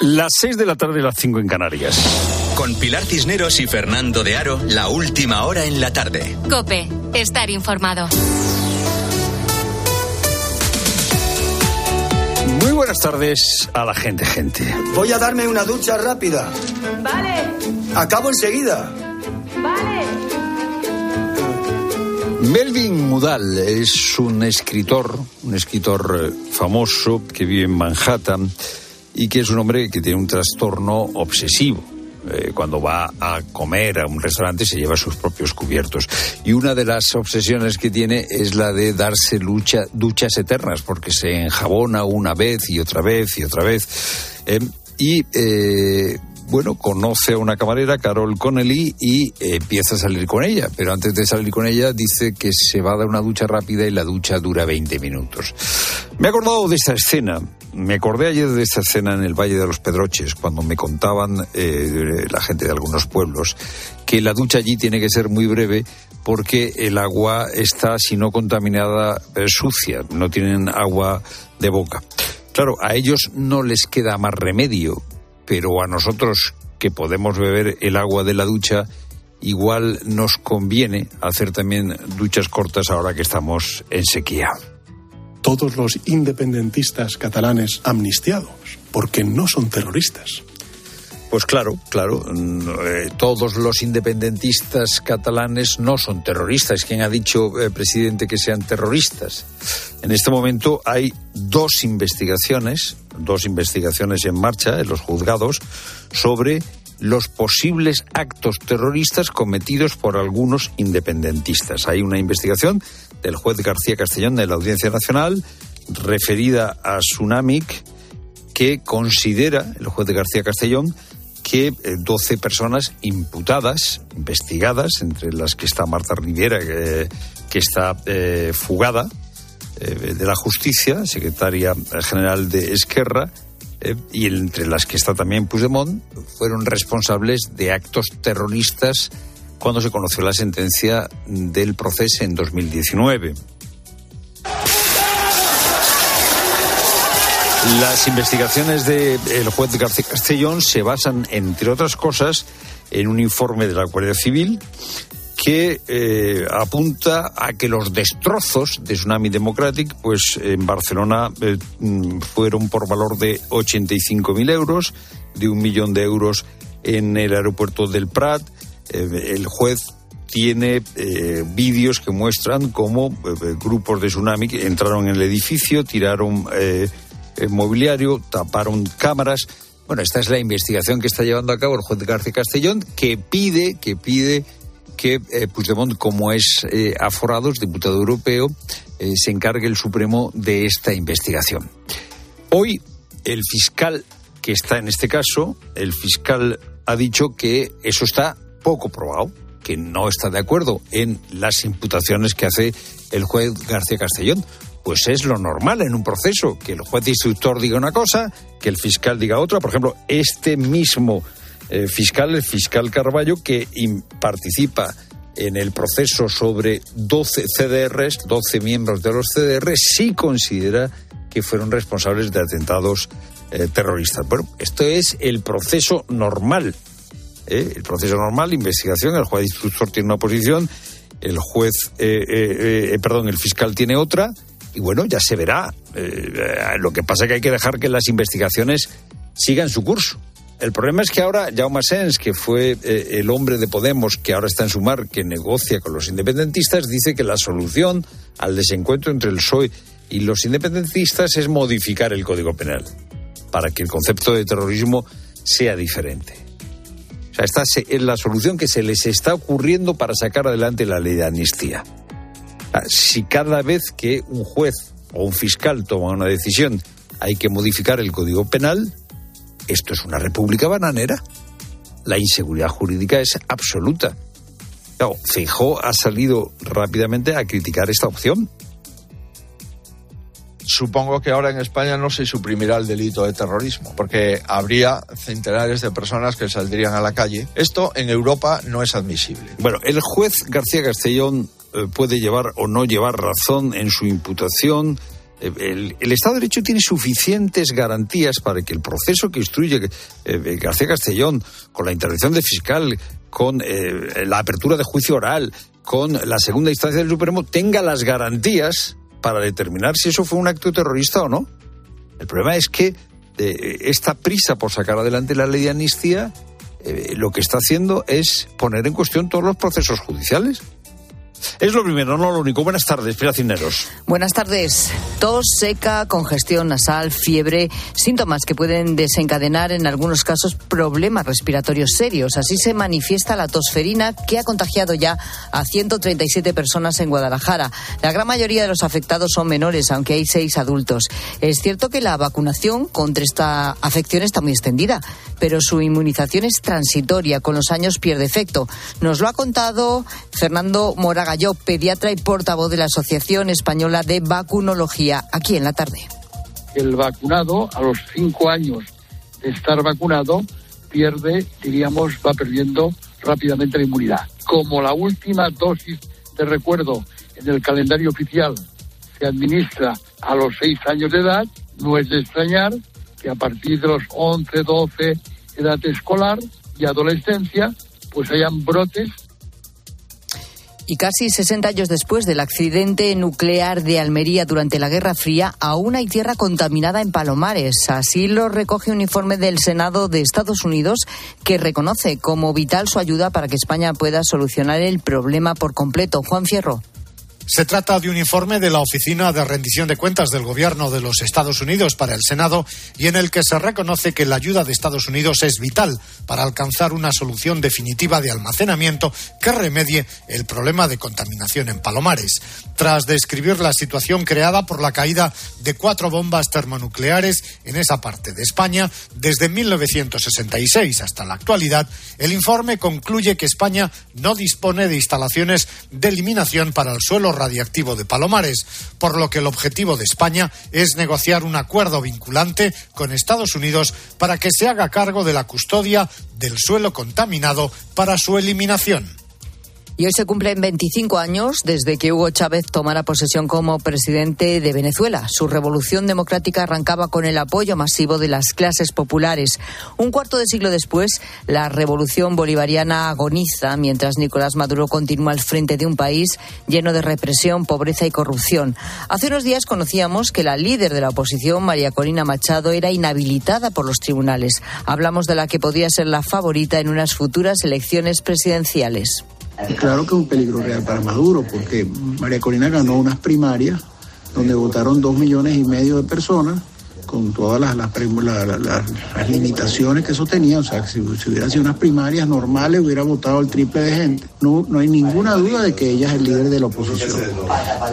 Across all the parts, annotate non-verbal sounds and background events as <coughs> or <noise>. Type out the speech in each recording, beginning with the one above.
Las 6 de la tarde, las 5 en Canarias. Con Pilar Cisneros y Fernando de Aro, la última hora en la tarde. Cope, estar informado. Muy buenas tardes a la gente, gente. Voy a darme una ducha rápida. Vale. Acabo enseguida. Vale. Melvin Mudal es un escritor, un escritor eh, famoso que vive en Manhattan y que es un hombre que tiene un trastorno obsesivo. Eh, cuando va a comer a un restaurante se lleva sus propios cubiertos. Y una de las obsesiones que tiene es la de darse lucha, duchas eternas, porque se enjabona una vez y otra vez y otra vez. Eh, y eh, bueno, conoce a una camarera, Carol Connelly, y empieza a salir con ella. Pero antes de salir con ella dice que se va a dar una ducha rápida y la ducha dura 20 minutos. Me he acordado de esta escena. Me acordé ayer de esta escena en el Valle de los Pedroches, cuando me contaban eh, la gente de algunos pueblos que la ducha allí tiene que ser muy breve porque el agua está, si no contaminada, eh, sucia. No tienen agua de boca. Claro, a ellos no les queda más remedio pero a nosotros que podemos beber el agua de la ducha, igual nos conviene hacer también duchas cortas ahora que estamos en sequía. Todos los independentistas catalanes amnistiados, porque no son terroristas. Pues claro, claro. Eh, todos los independentistas catalanes no son terroristas. ¿Quién ha dicho, eh, presidente, que sean terroristas? En este momento hay dos investigaciones, dos investigaciones en marcha en los juzgados sobre los posibles actos terroristas cometidos por algunos independentistas. Hay una investigación del juez García Castellón de la Audiencia Nacional referida a Tsunamic que considera, el juez de García Castellón, que 12 eh, personas imputadas, investigadas, entre las que está Marta Riviera, que, está eh, fugada eh, de la justicia, secretaria general de Esquerra, y entre las que está también Puigdemont, fueron responsables de actos terroristas cuando se conoció la sentencia del proceso en 2019. Las investigaciones del juez García Castellón se basan, entre otras cosas, en un informe de la Guardia Civil que eh, apunta a que los destrozos de Tsunami Democratic, pues en Barcelona eh, mm, fueron por valor de 85.000 euros, de un millón de euros en el aeropuerto del Prat. Eh, el juez tiene vídeos que muestran cómo grupos de Tsunami entraron en el edificio, tiraron mobiliario, taparon cámaras. Bueno, esta es la investigación que está llevando a cabo el juez García Castellón, que pide, que pide que eh, Puigdemont, como es eh, aforado, es diputado europeo, eh, se encargue el Supremo de esta investigación. Hoy, el fiscal que está en este caso, el fiscal ha dicho que eso está poco probado, que no está de acuerdo en las imputaciones que hace el juez García Castellón pues es lo normal en un proceso, que el juez instructor diga una cosa, que el fiscal diga otra. Por ejemplo, este mismo eh, fiscal, el fiscal Carballo, que participa en el proceso sobre 12 CDRs, 12 miembros de los CDRs, sí considera que fueron responsables de atentados eh, terroristas. Bueno, esto es el proceso normal. ¿eh? El proceso normal, investigación, el juez instructor tiene una posición, el juez, perdón, el fiscal tiene otra, y bueno, ya se verá. Eh, lo que pasa es que hay que dejar que las investigaciones sigan su curso. El problema es que ahora Jaume Sens, que fue eh, el hombre de Podemos que ahora está en Sumar, que negocia con los independentistas, dice que la solución al desencuentro entre el PSOE y los independentistas es modificar el Código Penal para que el concepto de terrorismo sea diferente. O sea, esta es la solución que se les está ocurriendo para sacar adelante la ley de amnistía. Ah, si cada vez que un juez o un fiscal toma una decisión hay que modificar el Código Penal, esto es una república bananera. La inseguridad jurídica es absoluta. Claro, ha salido rápidamente a criticar esta opción. Supongo que ahora en España no se suprimirá el delito de terrorismo, porque habría centenares de personas que saldrían a la calle. Esto en Europa no es admisible. Bueno, el juez García Castellón puede llevar o no llevar razón en su imputación eh, el, Estado de Derecho tiene suficientes garantías para que el proceso que instruye eh, García Castellón, con la intervención del fiscal, con eh, la apertura de juicio oral, con la segunda instancia del Supremo, tenga las garantías para determinar si eso fue un acto terrorista o no. El problema es que eh, esta prisa por sacar adelante la ley de amnistía eh, lo que está haciendo es poner en cuestión todos los procesos judiciales. Es lo primero, no lo único. Buenas tardes, Pilar Cineros. Buenas tardes. Tos seca, congestión nasal, fiebre, síntomas que pueden desencadenar en algunos casos problemas respiratorios serios. Así se manifiesta la tosferina que ha contagiado ya a 137 personas en Guadalajara. La gran mayoría de los afectados son menores, aunque hay seis adultos. Es cierto que la vacunación contra esta afección está muy extendida, pero su inmunización es transitoria, con los años pierde efecto. Nos lo ha contado Fernando Moraga yo, pediatra y portavoz de la Asociación Española de Vacunología, aquí en la tarde. El vacunado, a los cinco años de estar vacunado, pierde, diríamos, va perdiendo rápidamente la inmunidad. Como la última dosis de recuerdo en el calendario oficial se administra a los seis años de edad, no es de extrañar que a partir de los 11, 12, edad escolar y adolescencia, pues hayan brotes y casi 60 años después del accidente nuclear de Almería durante la Guerra Fría, aún hay tierra contaminada en Palomares. Así lo recoge un informe del Senado de Estados Unidos que reconoce como vital su ayuda para que España pueda solucionar el problema por completo. Juan Fierro. Se trata de un informe de la Oficina de Rendición de Cuentas del Gobierno de los Estados Unidos para el Senado y en el que se reconoce que la ayuda de Estados Unidos es vital para alcanzar una solución definitiva de almacenamiento que remedie el problema de contaminación en Palomares. Tras describir la situación creada por la caída de cuatro bombas termonucleares en esa parte de España desde 1966 hasta la actualidad, el informe concluye que España no dispone de instalaciones de eliminación para el suelo radiactivo de Palomares, por lo que el objetivo de España es negociar un acuerdo vinculante con Estados Unidos para que se haga cargo de la custodia del suelo contaminado para su eliminación. Y hoy se cumplen 25 años desde que Hugo Chávez tomara posesión como presidente de Venezuela. Su revolución democrática arrancaba con el apoyo masivo de las clases populares. Un cuarto de siglo después, la revolución bolivariana agoniza mientras Nicolás Maduro continúa al frente de un país lleno de represión, pobreza y corrupción. Hace unos días conocíamos que la líder de la oposición, María Corina Machado, era inhabilitada por los tribunales. Hablamos de la que podía ser la favorita en unas futuras elecciones presidenciales. Claro que es un peligro real para Maduro, porque María Corina ganó unas primarias donde votaron dos millones y medio de personas con todas las, las, limitaciones que eso tenía. O sea, si, si hubiera sido unas primarias normales, hubiera votado el triple de gente. No, no hay ninguna duda de que ella es el líder de la oposición.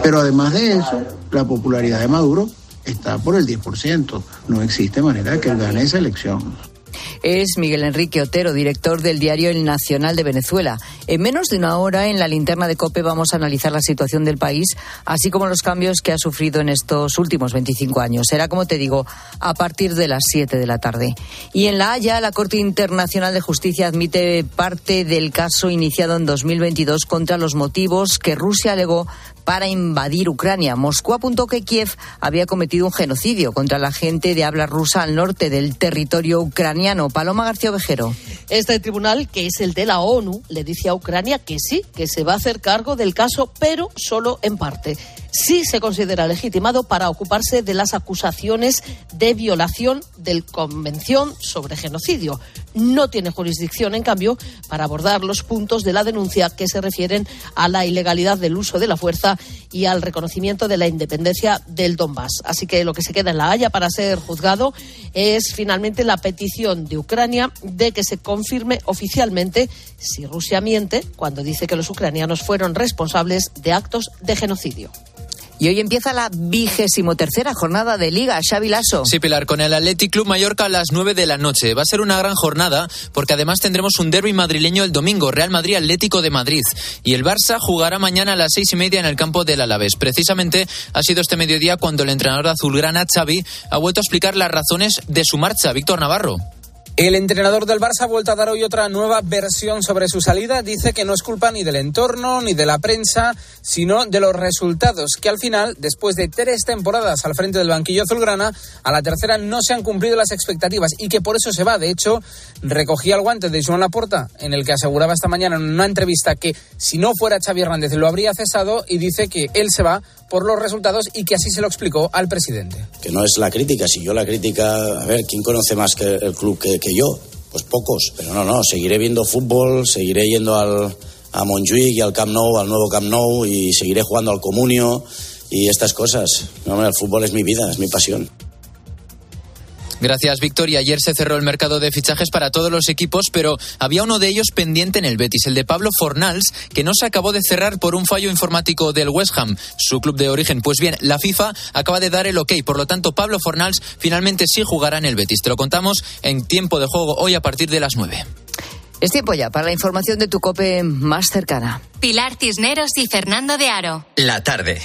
Pero además de eso, la popularidad de Maduro está por el 10%. No existe manera de que él gane esa elección es Miguel Enrique Otero, director del diario El Nacional de Venezuela. En menos de una hora, en la linterna de COPE, vamos a analizar la situación del país, así como los cambios que ha sufrido en estos últimos 25 años. Será, como te digo, a partir de las 7 de la tarde. Y en La Haya, la Corte Internacional de Justicia admite parte del caso iniciado en 2022 contra los motivos que Rusia alegó para invadir Ucrania. Moscú apuntó que Kiev había cometido un genocidio contra la gente de habla rusa al norte del territorio ucraniano. Paloma García Ovejero. Este tribunal, que es el de la ONU, le dice a Ucrania que sí, que se va a hacer cargo del caso, pero solo en parte sí se considera legitimado para ocuparse de las acusaciones de violación del Convención sobre Genocidio. No tiene jurisdicción, en cambio, para abordar los puntos de la denuncia que se refieren a la ilegalidad del uso de la fuerza y al reconocimiento de la independencia del Donbass. Así que lo que se queda en la Haya para ser juzgado es finalmente la petición de Ucrania de que se confirme oficialmente si Rusia miente cuando dice que los ucranianos fueron responsables de actos de genocidio. Y hoy empieza la vigésimo tercera jornada de Liga, Xavi Lasso. Sí, Pilar, con el Athletic Club Mallorca a las 9 de la noche. Va a ser una gran jornada porque además tendremos un derby madrileño el domingo, Real Madrid Atlético de Madrid. Y el Barça jugará mañana a las seis y media en el campo del Alavés. Precisamente ha sido este mediodía cuando el entrenador azulgrana Xavi ha vuelto a explicar las razones de su marcha. Víctor Navarro. El entrenador del Barça ha vuelto a dar hoy otra nueva versión sobre su salida. Dice que no es culpa ni del entorno ni de la prensa, sino de los resultados, que al final, después de tres temporadas al frente del banquillo azulgrana, a la tercera no se han cumplido las expectativas y que por eso se va. De hecho, recogía el guante de Joan Laporta, en el que aseguraba esta mañana en una entrevista que si no fuera Xavi Hernández lo habría cesado y dice que él se va por los resultados y que así se lo explicó al presidente. Que no es la crítica, si yo la crítica, a ver, ¿quién conoce más que el club que, yo? Pues pocos, pero no, no, seguiré viendo fútbol, seguiré yendo al, a Montjuic y al Camp Nou, al nuevo Camp Nou y seguiré jugando al Comunio y estas cosas. No, el fútbol es mi vida, es mi pasión. Gracias, Victoria. Ayer se cerró el mercado de fichajes para todos los equipos, pero había uno de ellos pendiente en el Betis, el de Pablo Fornals, que no se acabó de cerrar por un fallo informático del West Ham, su club de origen. Pues bien, la FIFA acaba de dar el ok, por lo tanto, Pablo Fornals finalmente sí jugará en el Betis. Te lo contamos en tiempo de juego hoy a partir de las 9. Es tiempo ya para la información de tu cope más cercana. Pilar Cisneros y Fernando de Aro. La tarde.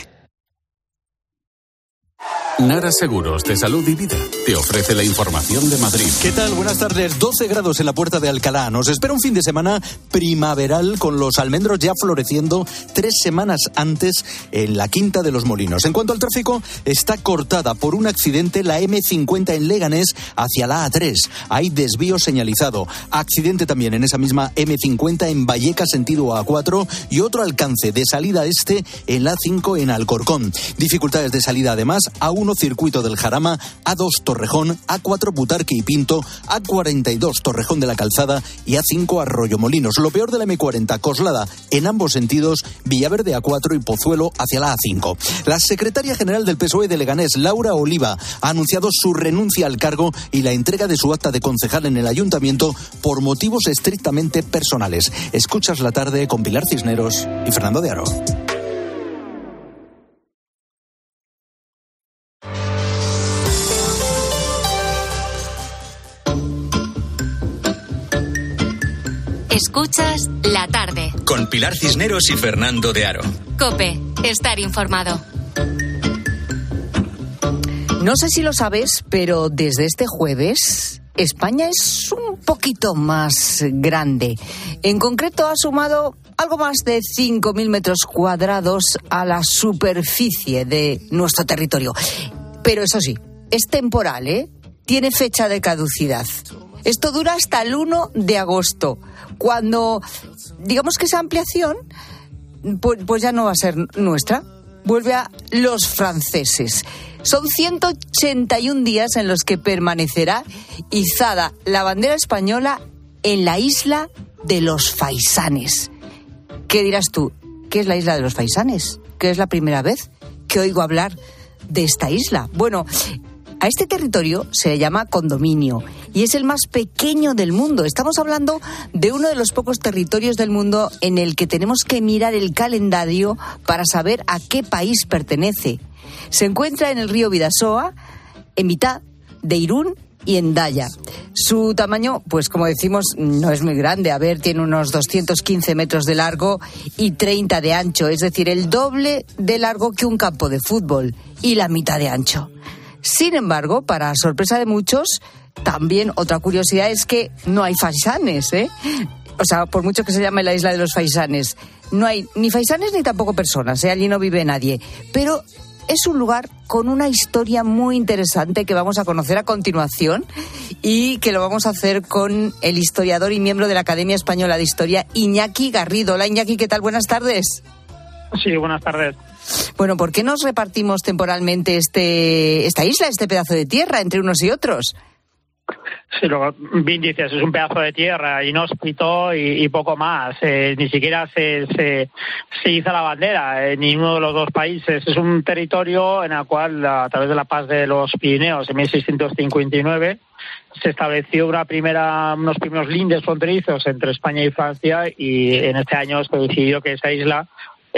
Nara Seguros de Salud y Vida te ofrece la información de Madrid. ¿Qué tal? Buenas tardes. 12 grados en la puerta de Alcalá. Nos espera un fin de semana primaveral con los almendros ya floreciendo tres semanas antes en la Quinta de los Molinos. En cuanto al tráfico, está cortada por un accidente la M50 en Leganés hacia la A3. Hay desvío señalizado. Accidente también en esa misma M50 en Valleca sentido A4 y otro alcance de salida este en la A5 en Alcorcón. Dificultades de salida además A1 Circuito del Jarama, A2 Torrejón, A4 Butarque y Pinto, A42 Torrejón de la Calzada y A5 Arroyo Molinos. Lo peor de la M40 Coslada en ambos sentidos, Villaverde A4 y Pozuelo hacia la A5. La secretaria general del PSOE de Leganés, Laura Oliva, ha anunciado su renuncia al cargo y la entrega de su acta de concejal en el ayuntamiento por motivos estrictamente personales. Escuchas la tarde con Pilar Cisneros y Fernando de Aro. Escuchas la tarde. Con Pilar Cisneros y Fernando de Aro. Cope, estar informado. No sé si lo sabes, pero desde este jueves España es un poquito más grande. En concreto ha sumado algo más de 5.000 metros cuadrados a la superficie de nuestro territorio. Pero eso sí, es temporal, ¿eh? Tiene fecha de caducidad. Esto dura hasta el 1 de agosto, cuando digamos que esa ampliación pues, pues ya no va a ser nuestra, vuelve a los franceses. Son 181 días en los que permanecerá izada la bandera española en la isla de los Faisanes. ¿Qué dirás tú? ¿Qué es la isla de los Faisanes? ¿Qué es la primera vez que oigo hablar de esta isla? Bueno, a este territorio se le llama condominio y es el más pequeño del mundo. Estamos hablando de uno de los pocos territorios del mundo en el que tenemos que mirar el calendario para saber a qué país pertenece. Se encuentra en el río Vidasoa, en mitad de Irún y en Daya. Su tamaño, pues como decimos, no es muy grande. A ver, tiene unos 215 metros de largo y 30 de ancho, es decir, el doble de largo que un campo de fútbol y la mitad de ancho. Sin embargo, para sorpresa de muchos, también otra curiosidad es que no hay faisanes, ¿eh? O sea, por mucho que se llame la isla de los faisanes, no hay ni faisanes ni tampoco personas, ¿eh? allí no vive nadie. Pero es un lugar con una historia muy interesante que vamos a conocer a continuación y que lo vamos a hacer con el historiador y miembro de la Academia Española de Historia, Iñaki Garrido. Hola Iñaki, ¿qué tal? Buenas tardes. Sí, buenas tardes. Bueno, ¿por qué nos repartimos temporalmente este, esta isla, este pedazo de tierra entre unos y otros? Sí, lo bien dices, es un pedazo de tierra inhóspito y, y poco más. Eh, ni siquiera se, se, hizo la bandera en ninguno de los dos países. Es un territorio en el cual, a través de la paz de los Pirineos en 1659, se estableció una primera, unos primeros lindes fronterizos entre España y Francia y en este año se decidió que esa isla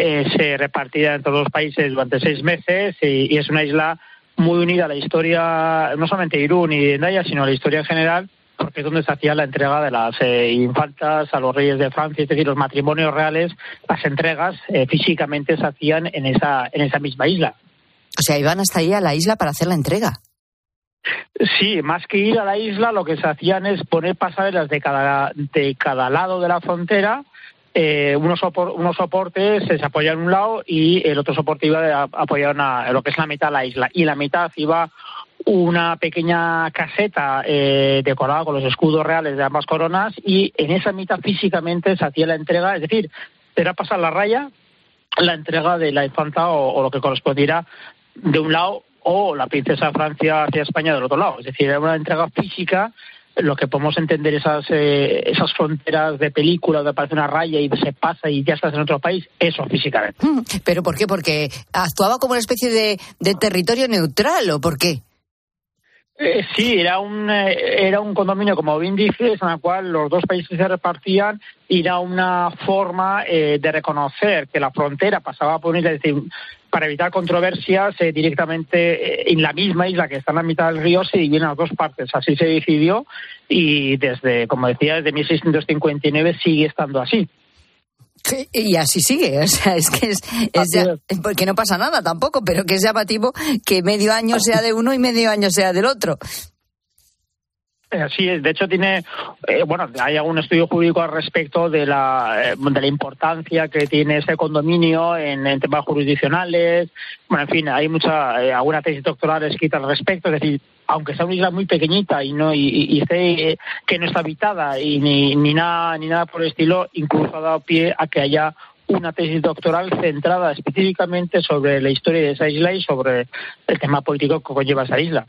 eh, se repartía en todos los países durante seis meses y, y es una isla muy unida a la historia, no solamente de Irún y de Endaya, sino a la historia en general, porque es donde se hacía la entrega de las eh, infantas a los reyes de Francia, es decir, los matrimonios reales, las entregas eh, físicamente se hacían en esa, en esa misma isla. O sea, iban hasta ahí a la isla para hacer la entrega. Sí, más que ir a la isla, lo que se hacían es poner pasarelas de cada, de cada lado de la frontera. Eh, unos, sopor- unos soportes se apoyaban en un lado y el otro soporte iba a apoyar una- lo que es la mitad de la isla. Y la mitad iba una pequeña caseta eh, decorada con los escudos reales de ambas coronas y en esa mitad físicamente se hacía la entrega, es decir, era pasar la raya la entrega de la infanta o, o lo que correspondiera de un lado o la princesa Francia hacia España del otro lado. Es decir, era una entrega física, lo que podemos entender esas eh, esas fronteras de película donde aparece una raya y se pasa y ya estás en otro país, eso físicamente. Mm, ¿Pero por qué? ¿Porque actuaba como una especie de, de territorio neutral o por qué? Eh, sí, era un eh, era un condominio, como bien dices, en el cual los dos países se repartían y era una forma eh, de reconocer que la frontera pasaba por una isla, es decir, para evitar controversias eh, directamente eh, en la misma isla que está en la mitad del río se dividen en las dos partes. Así se decidió y desde, como decía, desde 1659 sigue estando así. Sí, Y así sigue, o sea, es que es, es ya- porque no pasa nada tampoco, pero que es llamativo que medio año sea de uno y medio año sea del otro. Eh, Sí, de hecho tiene, eh, bueno, hay algún estudio jurídico al respecto de la, eh, de la importancia que tiene ese condominio en, en temas jurisdiccionales. Bueno, en fin, hay mucha, eh, alguna tesis doctoral escrita al respecto. Es decir, aunque sea una isla muy pequeñita y no y, y- y que no está habitada y ni, ni nada ni nada por el estilo, incluso ha dado pie a que haya una tesis doctoral centrada específicamente sobre la historia de esa isla y sobre el tema político que conlleva esa isla.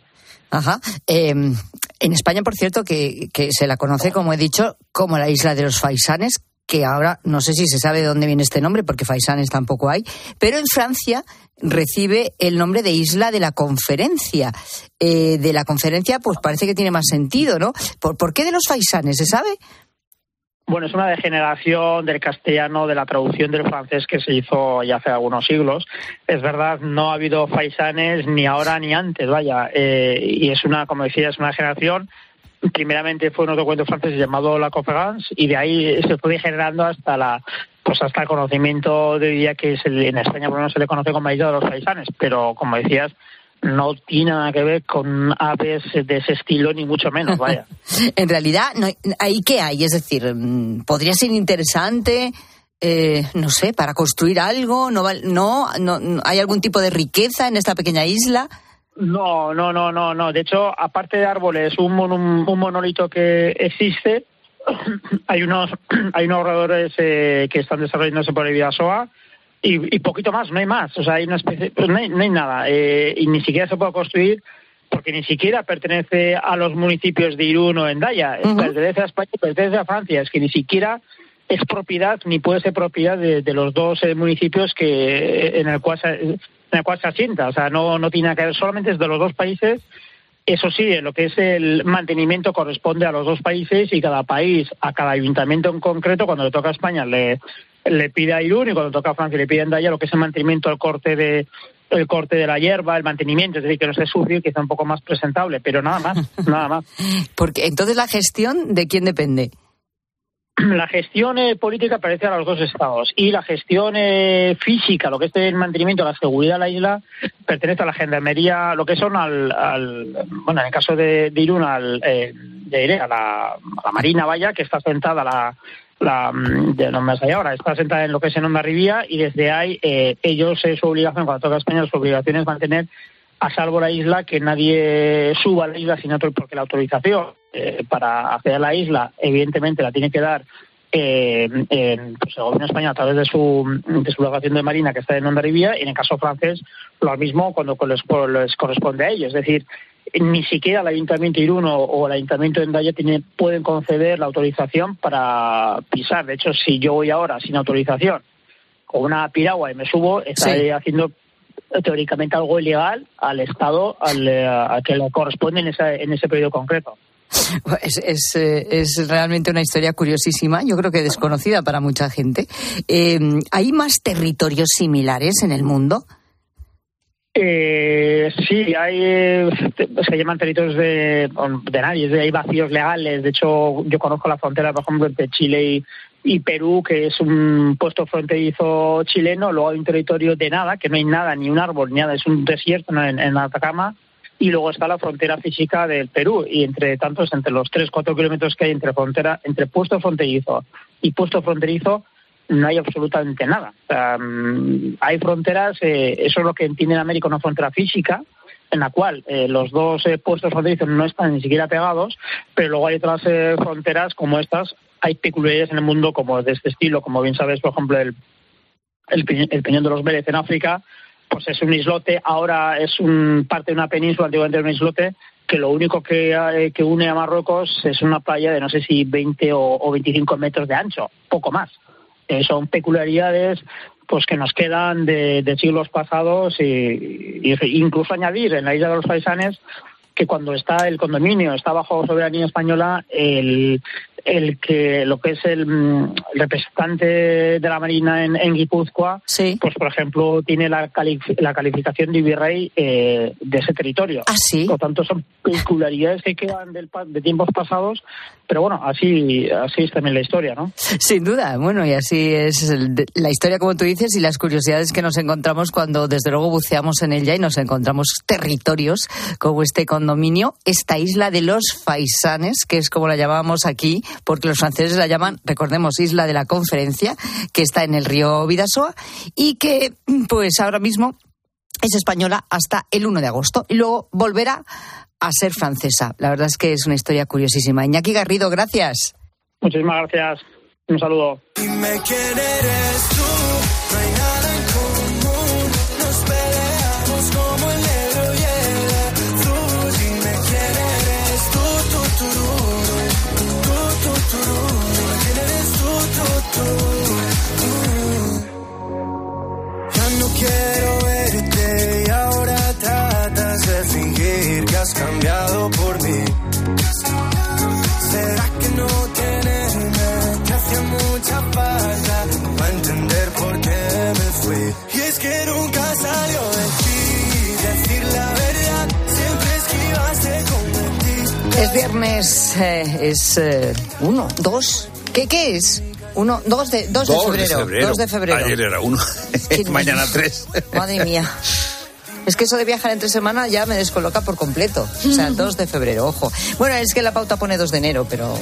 Ajá. Eh, en España, por cierto, que, que se la conoce, como he dicho, como la isla de los faisanes, que ahora no sé si se sabe de dónde viene este nombre, porque faisanes tampoco hay, pero en Francia recibe el nombre de Isla de la Conferencia. Eh, de la Conferencia, pues parece que tiene más sentido, ¿no? ¿Por, por qué de los faisanes? ¿Se sabe? Bueno, es una degeneración del castellano, de la traducción del francés que se hizo ya hace algunos siglos. Es verdad, no ha habido faisanes ni ahora ni antes, vaya. eh, y es una, como decía, es una generación. Primeramente fue un otro cuento francés llamado La Conférence y de ahí se fue degenerando hasta la pues hasta el conocimiento de día que es en España por lo menos se le conoce como isla de los faisanes, pero como decías, no tiene nada que ver con aves de ese estilo ni mucho menos, vaya. <laughs> En realidad, no, ¿ahí qué hay? Es decir, mm, podría ser interesante, eh, no sé, para construir algo. No, no, no, ¿Hay algún tipo de riqueza en esta pequeña isla? No, no, no, no, no. De hecho, aparte de árboles, un, mon- un monolito que existe, <coughs> hay unos <coughs> hay unos roedores eh, que están desarrollándose por el Vidasoa y, y poquito más, no hay más. O sea, hay una especie, pues no hay, no hay nada. eh, y ni siquiera se puede construir porque ni siquiera pertenece a los municipios de Irún o Endaya. Eh, Pertenece a España, pertenece a Francia. Es que ni siquiera es propiedad ni puede ser propiedad de, de los dos eh, municipios que en el cual se, en el cual se asienta. O sea, no, no tiene nada que ver, solamente es de los dos países. Eso sí, lo que es el mantenimiento corresponde a los dos países y cada país, a cada ayuntamiento en concreto, cuando le toca a España le, le pide a Irún y cuando toca a Francia le pide a Endaya lo que es el mantenimiento, el corte de el corte de la hierba, el mantenimiento, es decir, que no esté sucio y que sea un poco más presentable, pero nada más, <laughs> nada más. Porque entonces la gestión de quién depende. <clears throat> la gestión eh, política pertenece a los dos estados y la gestión eh, física, lo que es el mantenimiento, la seguridad de la isla, pertenece a la gendarmería, lo que son al, al- bueno, en el caso de, de Irún, al, eh, de a la, a la Marina, vaya, que está sentada la, la mm, de no me sé ahora, está sentada en lo que es en Onda Rivía y desde ahí eh, ellos es su obligación, cuando toca España, su obligación es mantener a salvo la isla, que nadie suba a la isla sin autor, porque la autorización eh, para acceder a la isla, evidentemente, la tiene que dar eh, en, pues, el gobierno español a través de su, de su delegación de Marina, que está en Ondarribía, y en el caso francés, lo mismo cuando les corresponde a ellos. Es decir, ni siquiera el Ayuntamiento de Irún o, el Ayuntamiento de Endaya tiene, pueden conceder la autorización para pisar. De hecho, si yo voy ahora sin autorización con una piragua y me subo, estaré haciendo teóricamente algo ilegal al Estado al, eh, a que le corresponde en, esa, en ese periodo concreto. Es, es, eh, es realmente una historia curiosísima, yo creo que desconocida para mucha gente. Eh, ¿Hay más territorios similares en el mundo? Eh, sí, hay, eh, se llaman territorios de, de nadie, hay vacíos legales. De hecho, yo conozco la frontera, por ejemplo, entre Chile y, Perú, que es un puesto fronterizo chileno. Luego hay un territorio de nada, que no hay nada, ni un árbol, ni nada, es un desierto en, en Atacama. y luego está la frontera física del Perú y entre tantos entre los 3 4 kilómetros que hay entre frontera entre puesto fronterizo y puesto fronterizo no hay absolutamente nada hay fronteras eh, eso es lo que entiende en América una frontera física en la cual eh, los dos eh, puestos fronterizos no están ni siquiera pegados, pero luego hay otras eh, fronteras como estas. Hay peculiaridades en el mundo como de este estilo, como bien sabes, por ejemplo, el, el, Peñón de los Vélez en África, pues es un islote, ahora es un parte de una península, antiguamente era un islote, que lo único que, eh, une a Marruecos es una playa de no sé si 20 o, o 25 metros de ancho, poco más. Eh, son peculiaridades pues que nos quedan de, siglos pasados y, y incluso añadir en la isla de los Faisanes que cuando está el condominio está bajo soberanía española el el que lo que es el, mm, el representante de la marina en, en Guipúzcoa pues por ejemplo tiene la, cali- la calificación de virrey eh, de ese territorio. ¿Ah, sí? por tanto son peculiaridades que quedan del pa- de tiempos pasados pero bueno así así es también la historia no Sin duda, bueno, y así es el la historia, como tú dices, y las curiosidades que nos encontramos cuando, desde luego, buceamos en ella y nos encontramos territorios como este condominio, esta isla de los Faisanes, que es como la llamábamos aquí, porque los franceses la llaman, recordemos, Isla de la Conferencia, que está en el río Vidasoa y que, pues ahora mismo es española hasta el 1 de agosto y luego volverá a ser francesa. La verdad es que es una historia curiosísima. Iñaki Garrido, gracias. muchísimas gracias un saludo Dime quién eres tú, has cambiado por mí. ¿Será que no tenerme te hacía mucha falta para entender por qué me fui? Y es que nunca salió de ti decir la verdad, siempre esquivaste con ti. Es viernes, eh, es eh, uno, dos. ¿Qué, qué es? Uno, dos de, dos de febrero. Dos de febrero. Ayer era uno. <laughs> Mañana tres. Madre mía. Es que eso de viajar entre semana ya me descoloca por completo. O sea, 2 de febrero, ojo. Bueno, es que la pauta pone 2 de enero, pero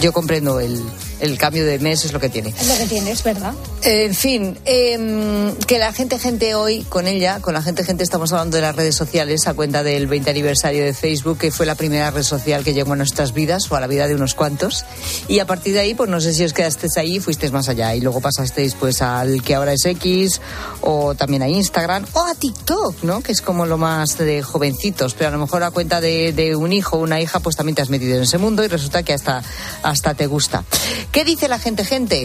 yo comprendo el, el cambio de mes, es lo que tiene. Es lo que tienes, ¿verdad? En fin, em, que la gente, gente hoy, con ella, con la gente, gente, estamos hablando de las redes sociales a cuenta del 20 aniversario de Facebook, que fue la primera red social que llegó a nuestras vidas o a la vida de unos cuantos. Y a partir de ahí, pues no sé si os quedasteis ahí y fuisteis más allá. Y luego pasasteis pues al que ahora es X, o también a Instagram, o a TikTok, ¿no? Que es como lo más de jovencitos. Pero a lo mejor a cuenta de, de un hijo o una hija, pues también te has metido en ese mundo y resulta que hasta, hasta te gusta. ¿Qué dice la gente, gente?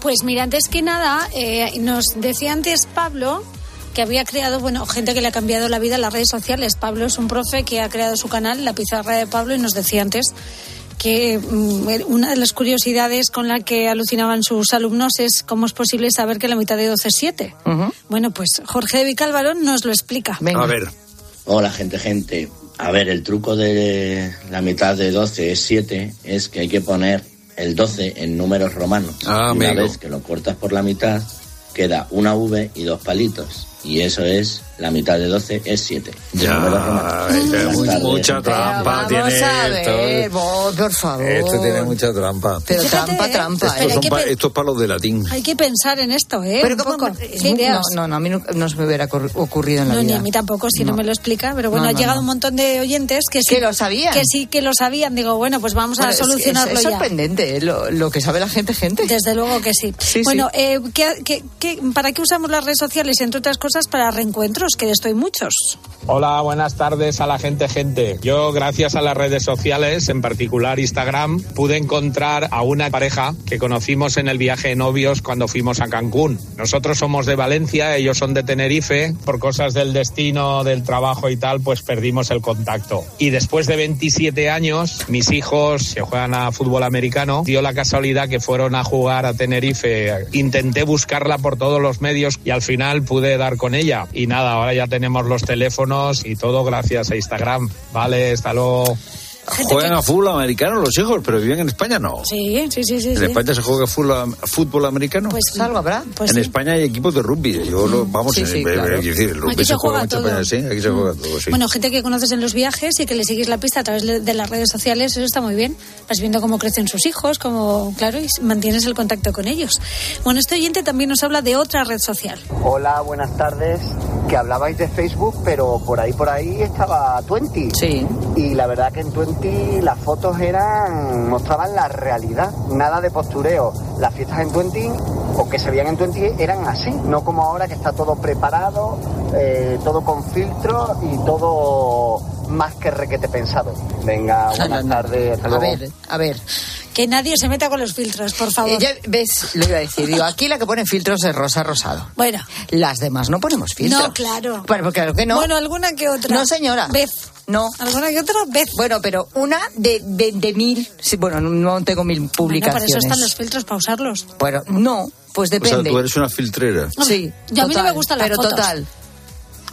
Pues mira, antes que nada, eh, nos decía antes Pablo que había creado, bueno, gente que le ha cambiado la vida en las redes sociales. Pablo es un profe que ha creado su canal, La Pizarra de Pablo, y nos decía antes que mm, una de las curiosidades con la que alucinaban sus alumnos es cómo es posible saber que la mitad de 12 es 7. Bueno, pues Jorge de Vicálvaro nos lo explica. A ver. Hola, gente, gente. A ver, el truco de la mitad de 12 es 7 es que hay que poner el 12 en números romanos. Ah, Una amigo. vez que lo cortas por la mitad, queda una V y dos palitos. Y eso es, la mitad de 12 es 7. Ya, eh, mu- mucha trampa tiene a ver, esto. vos, por favor. Esto tiene mucha trampa. Pero trampa, trampa. Estos ¿eh? son pa- esto es para los de latín. Hay que pensar en esto, ¿eh? Pero ¿cómo? poco. Es ¿Qué muy- ideas? No, no, no, a mí no, no se me hubiera ocurri- ocurrido en la No, ni vida. a mí tampoco, si no, No. me lo explica. Pero bueno, No, ha llegado no. un montón de oyentes que sí. Que lo sabían. Que sí, que lo sabían. Digo, bueno, pues vamos Bueno, a es solucionarlo es, es ya. sorprendente ¿eh? lo, lo que sabe la gente, gente. Desde luego que sí. Sí, bueno, sí. eh, ¿qué- qué- qué- para qué usamos las redes sociales? Entre otras cosas, para reencuentros, que de esto hay muchos. Hola, buenas tardes a la gente, gente. Yo, gracias a las redes sociales, en particular Instagram, pude encontrar a una pareja que conocimos en el viaje de novios cuando fuimos a Cancún. Nosotros somos de Valencia, ellos son de Tenerife. Por cosas del destino, del trabajo y tal, pues perdimos el contacto. Y después de 27 años, mis hijos que juegan a fútbol americano, dio la casualidad que fueron a jugar a Tenerife. Intenté buscarla por todos los medios y al final pude dar con ella. Y nada, ahora ya tenemos los teléfonos y todo gracias a Instagram. Vale, hasta luego. Juegan que- a fútbol americano los hijos, pero viven en España no. Sí, sí, sí, sí. ¿En sí. España se juega fútbol, fútbol americano? Pues algo habrá. Pues en sí. España hay equipos de rugby. Yo lo, vamos, Sí, eh, sí, eh, claro. quiero decir, el rugby Aquí se se juega juega mucho en todo. España, sí, aquí se juega todo, sí. Bueno, gente que conoces en los viajes y que le sigues la pista a través de de las redes sociales, eso está muy bien. Vas viendo cómo crecen sus hijos, cómo, claro, y mantienes el contacto con ellos. Bueno, este oyente también nos habla de otra red social. Hola, buenas tardes. Que hablabais de Facebook, pero por ahí por ahí estaba Twenty. Sí. Y la verdad que en Twenty las fotos eran mostraban la realidad, nada de postureo. Las fiestas en Twenty o que se veían en Twenty eran así, no como ahora que está todo preparado, eh, todo con filtro y todo más que requete pensado. Venga, <laughs> buenas tardes, hasta A ver, a ver. Que nadie se meta con los filtros, por favor. Ya ves, lo iba a decir. Digo, aquí la que pone filtros es Rosa Rosado. Bueno. Las demás no ponemos filtros. No, claro. Bueno, pues claro que no. Bueno, alguna que otra. No, señora. Vez. No. ¿Alguna que otra vez? Bueno, pero una de, de, de mil. sí, bueno, no tengo mil Bueno, para publicaciones. eso están los filtros, para usarlos. Bueno, no, pues O sea, depende. tú eres una filtrera. Sí. Yo a mí no total, me gustan las pero fotos. total.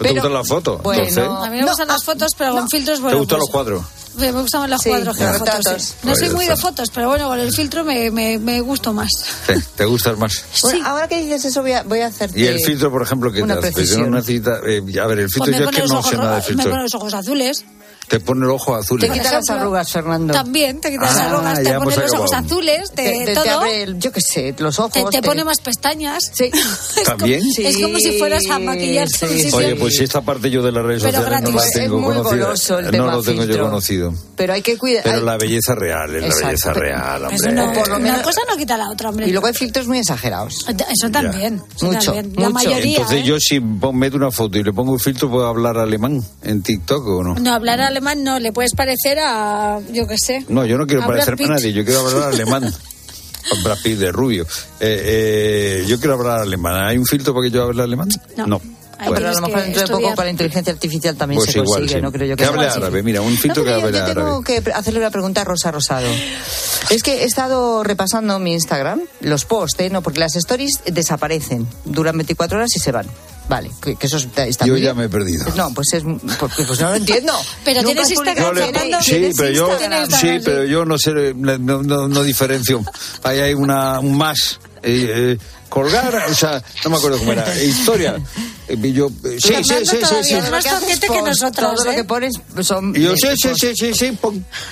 ¿Te gustan las fotos? Bueno, Entonces, A mí me gustan las fotos, pero con filtros, bueno. ¿Te gustan pues, los cuadros? Me gustan más los Sí, cuadros que las fotos. sí. No Pues soy ya muy de fotos, pero bueno, con el filtro me, me, me gusto más. Sí, ¿Te gustan más? Bueno, ahora que dices eso, voy a, voy a hacerte. ¿Y el filtro, por ejemplo, que te una? Pues yo precisión. no necesita, eh, a ver, el Pues filtro me yo es pone, que no sé nada de ro- me filtro. pone los ojos azules. Te pone el ojo azul. Te quita las arrugas, Fernando. También, te quitas Ah, las arrugas, ya te hemos pone los ojos azules, te, Te, te- te todo. abre, el- yo qué sé, los ojos. Te, te te- pone más pestañas. Sí. <laughs> <laughs> ¿También? Es como si fueras a maquillarte. Sí, sí, sí. Oye, pues si esta parte yo de las redes Pero sociales no la gratis. tengo Es muy conocida. goloso el no tema lo tengo yo conocido. Pero hay que cuidar. Pero hay- la belleza real, es la belleza real, Eso hombre. no, Por lo una menos- cosa no quita la otra, hombre. Y luego hay filtros muy exagerados. Eso también. eso Mucho, también. La mucho. mayoría. Entonces ¿eh? yo si meto una foto y le pongo un filtro, ¿puedo hablar alemán en TikTok o no? No, hablar alemán no, le puedes parecer a, yo qué sé. No, yo no quiero a parecerme a nadie, yo quiero hablar <laughs> alemán. Brad Pitt de rubio. Eh, eh, yo quiero hablar alemán. ¿Hay un filtro para que yo hable alemán? No. Bueno, Pero a lo mejor dentro de poco con la inteligencia artificial también Pues se igual, consigue, sí. ¿no? Creo yo Que que hable árabe, mira, un filtro No, que hable yo tengo árabe. que hacerle una pregunta a Rosa Rosado. Es que he estado repasando mi Instagram, los posts, ¿eh? No, porque las stories desaparecen, duran 24 horas y se van. Vale, que, que eso está, está Yo muy ya bien. me he perdido. No, pues es pues, pues no lo entiendo. <laughs> Pero Nunca tienes Instagram, Fernando. sí, ¿Tienes pero yo, Instagram? sí, pero yo no sé, no, no, no diferencio. Ahí hay una, un más. Eh, eh, colgar, o sea, no me acuerdo cómo era. <laughs> Historia. Eh, y yo, sí, sí, sí, sí, que Más es toquete que nosotros, Todo lo que pones son. Y yo, sí, sí, sí, sí, sí.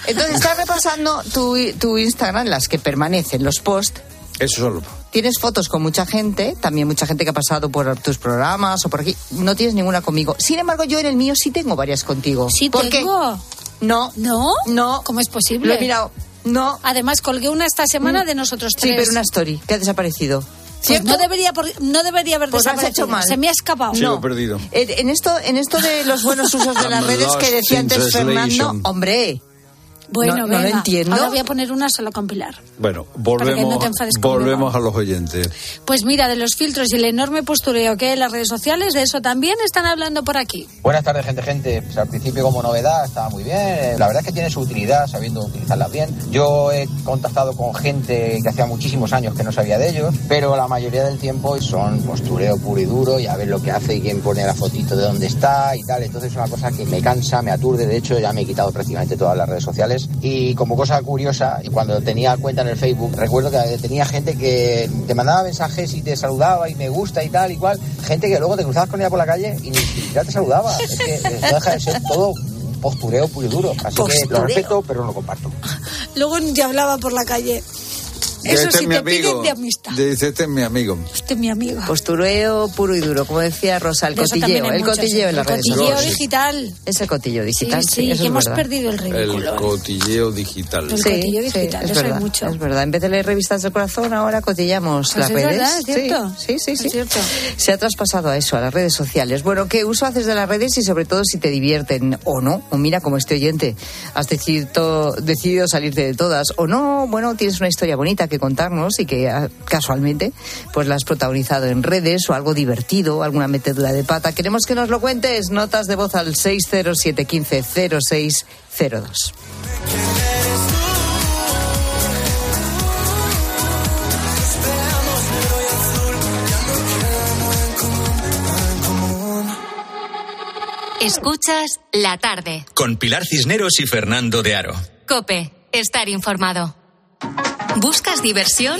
Entonces estás repasando tu, tu Instagram, las que permanecen, los posts. Eso solo. Tienes fotos con mucha gente, también mucha gente que ha pasado por tus programas o por aquí. No tienes ninguna conmigo. Sin embargo, yo en el mío sí tengo varias contigo. Sí ¿Por qué? tengo. No. ¿No? No. ¿Cómo es posible? Lo he mirado. No. Además, colgué una esta semana de nosotros Sí, tres. pero una story que ha desaparecido. Pues no debería, por- no debería haber Pues desaparecido. hecho mal. Se me ha escapado. Sí, lo he perdido. En esto, en esto de los buenos usos de las redes que decía antes Fernando, hombre, Bueno, No- no lo entiendo. Ahora voy a poner una solo compilar. Bueno, Para que no volvemos, conmigo. volvemos a los oyentes. Pues mira, de los filtros y el enorme postureo que hay en las redes sociales, de eso también están hablando por aquí. Buenas tardes, gente, gente. Pues al principio como novedad estaba muy bien. Eh, La verdad es que tiene su utilidad sabiendo utilizarla bien. Yo he contactado con gente que hacía muchísimos años que no sabía de ellos, pero la mayoría del tiempo son postureo puro y duro y a ver lo que hace y quién pone la fotito de dónde está y tal. Entonces es una cosa que me cansa, me aturde. De hecho, ya me he quitado prácticamente todas las redes sociales. Y como cosa curiosa, cuando tenía cuenta en el Facebook, recuerdo que tenía gente que te mandaba mensajes y te saludaba y me gusta y tal y cual. Gente que luego te cruzabas con ella por la calle y ni siquiera te saludaba. Es que no deja de ser todo postureo puro y duro. Así que lo respeto, pero no lo comparto. Luego te hablaba por la calle. Eso este sí, es mi te piden de amistad. Dice, este es mi amigo. Este es mi amigo. postureo puro y duro, como decía Rosa, el De cotilleo, hay el mucho, cotilleo sí. en las El redes cotilleo sociales. digital. Es el cotillo Sí, digital. sí, sí, eso que es hemos verdad. perdido el El ridículo. cotilleo digital. El cotilleo digital, es eso hay verdad, mucho. Es verdad, en vez de leer revistas del corazón, ahora cotillamos Pues las es redes. verdad, es cierto. Sí, sí, sí. Cierto. Se ha traspasado a eso, a las redes sociales. Bueno, ¿qué uso haces de las redes y sobre todo si te divierten o no? O mira, como este oyente, has decidido, decidido salirte de todas o no. Bueno, tienes una historia bonita que contarnos y que ah, casualmente pues la has protagonizado en redes o algo divertido, alguna metedura de pata. Queremos que nos lo cuentes. Notas de voz al 607150602. Escuchas la tarde. Con Pilar Cisneros y Fernando de Aro. Cope, estar informado. ¿Buscas diversión?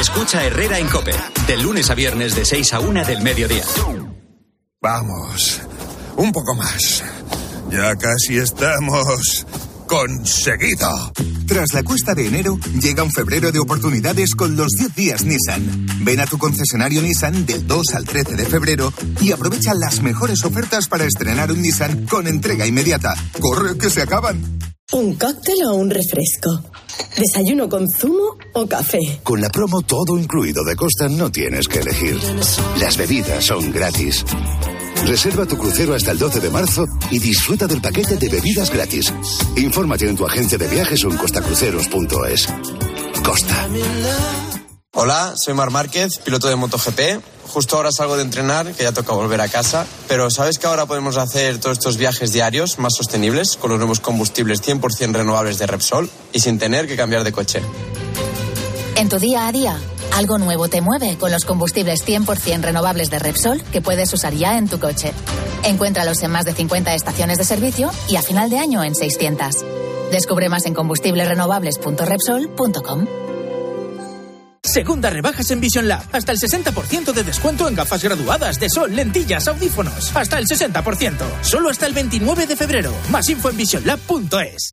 Escucha Herrera en Cope. De lunes a viernes de 6 a 1 del mediodía. Vamos, un poco más. Ya casi estamos conseguido. Tras la cuesta de enero, llega un febrero de oportunidades con los 10 días Nissan. Ven a tu concesionario Nissan del 2 al 13 de febrero y aprovecha las mejores ofertas para estrenar un Nissan con entrega inmediata. ¡Corre, que se acaban! ¿Un cóctel o un refresco? ¿Desayuno con zumo o café? Con la promo todo incluido de Costa no tienes que elegir. Las bebidas son gratis. Reserva tu crucero hasta el 12 de marzo y disfruta del paquete de bebidas gratis. Infórmate en tu agencia de viajes o en costacruceros.es. Costa. Hola, soy Mar Márquez, piloto de MotoGP. Justo ahora salgo de entrenar, que ya toca volver a casa. Pero ¿sabes que ahora podemos hacer todos estos viajes diarios más sostenibles con los nuevos combustibles 100% renovables de Repsol y sin tener que cambiar de coche? En tu día a día, algo nuevo te mueve con los combustibles 100% renovables de Repsol que puedes usar ya en tu coche. Encuéntralos en más de 50 estaciones de servicio y a final de año en 600. Descubre más en combustiblesrenovables.repsol.com. Segunda rebajas en Vision Lab. Hasta el 60% de descuento en gafas graduadas de sol, lentillas, audífonos. Hasta el 60%. Solo hasta el 29 de febrero. Más info en visionlab.es.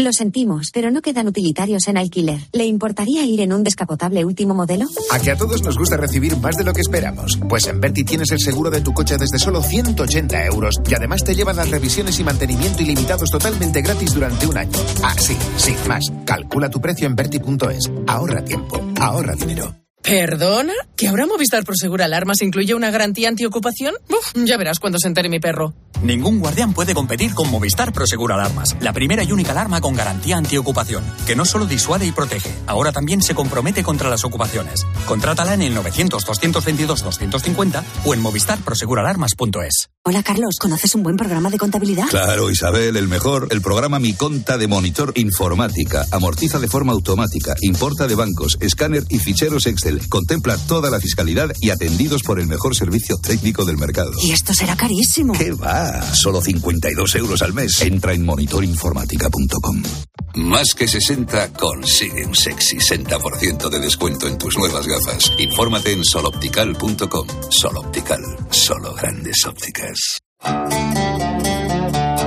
Lo sentimos, pero no quedan utilitarios en alquiler. ¿Le importaría ir en un descapotable último modelo? A que a todos nos gusta recibir más de lo que esperamos. Pues en Berti tienes el seguro de tu coche desde solo 180 euros y además te llevan las revisiones y mantenimiento ilimitados totalmente gratis durante un año. Ah, sí, sin más. Calcula tu precio en Berti.es. Ahorra tiempo, ahorra dinero. ¿Perdona? ¿Que ahora Movistar Prosegura Alarmas incluye una garantía antiocupación? Uf, ya verás cuando se entere mi perro. Ningún guardián puede competir con Movistar Prosegur Alarmas, la primera y única alarma con garantía antiocupación, que no solo disuade y protege, ahora también se compromete contra las ocupaciones. Contrátala en el 900-222-250 o en movistarproseguralarmas.es. Hola Carlos, ¿conoces un buen programa de contabilidad? Claro, Isabel, el mejor. El programa Mi Conta de Monitor Informática. Amortiza de forma automática, importa de bancos, escáner y ficheros Contempla toda la fiscalidad y atendidos por el mejor servicio técnico del mercado. Y esto será carísimo. ¿Qué va? Solo 52 euros al mes. Entra en monitorinformática.com. Más que 60 consigue un sexy 60% de descuento en tus nuevas gafas. Infórmate en soloptical.com. Soloptical, solo grandes ópticas.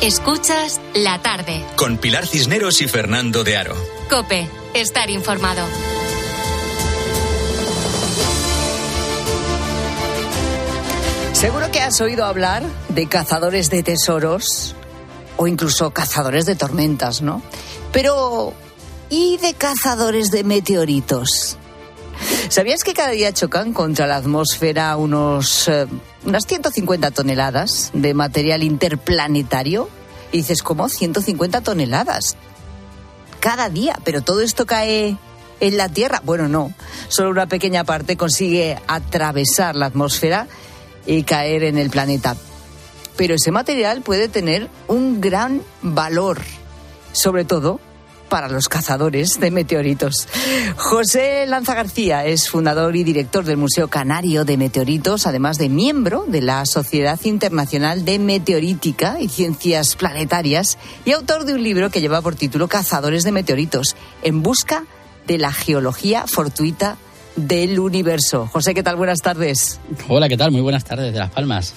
Escuchas la tarde. Con Pilar Cisneros y Fernando de Aro. Cope, estar informado. Seguro que has oído hablar de cazadores de tesoros o incluso cazadores de tormentas, ¿no? Pero, ¿y de cazadores de meteoritos? ¿Sabías que cada día chocan contra la atmósfera unos, eh, unas 150 toneladas de material interplanetario? Y dices, ¿cómo? 150 toneladas. Cada día, pero todo esto cae en la Tierra. Bueno, no, solo una pequeña parte consigue atravesar la atmósfera y caer en el planeta. Pero ese material puede tener un gran valor, sobre todo para los cazadores de meteoritos. José Lanza García es fundador y director del Museo Canario de Meteoritos, además de miembro de la Sociedad Internacional de Meteorítica y Ciencias Planetarias y autor de un libro que lleva por título Cazadores de Meteoritos, en busca de la geología fortuita del universo. José, ¿qué tal? Buenas tardes. Hola, ¿qué tal? Muy buenas tardes de Las Palmas.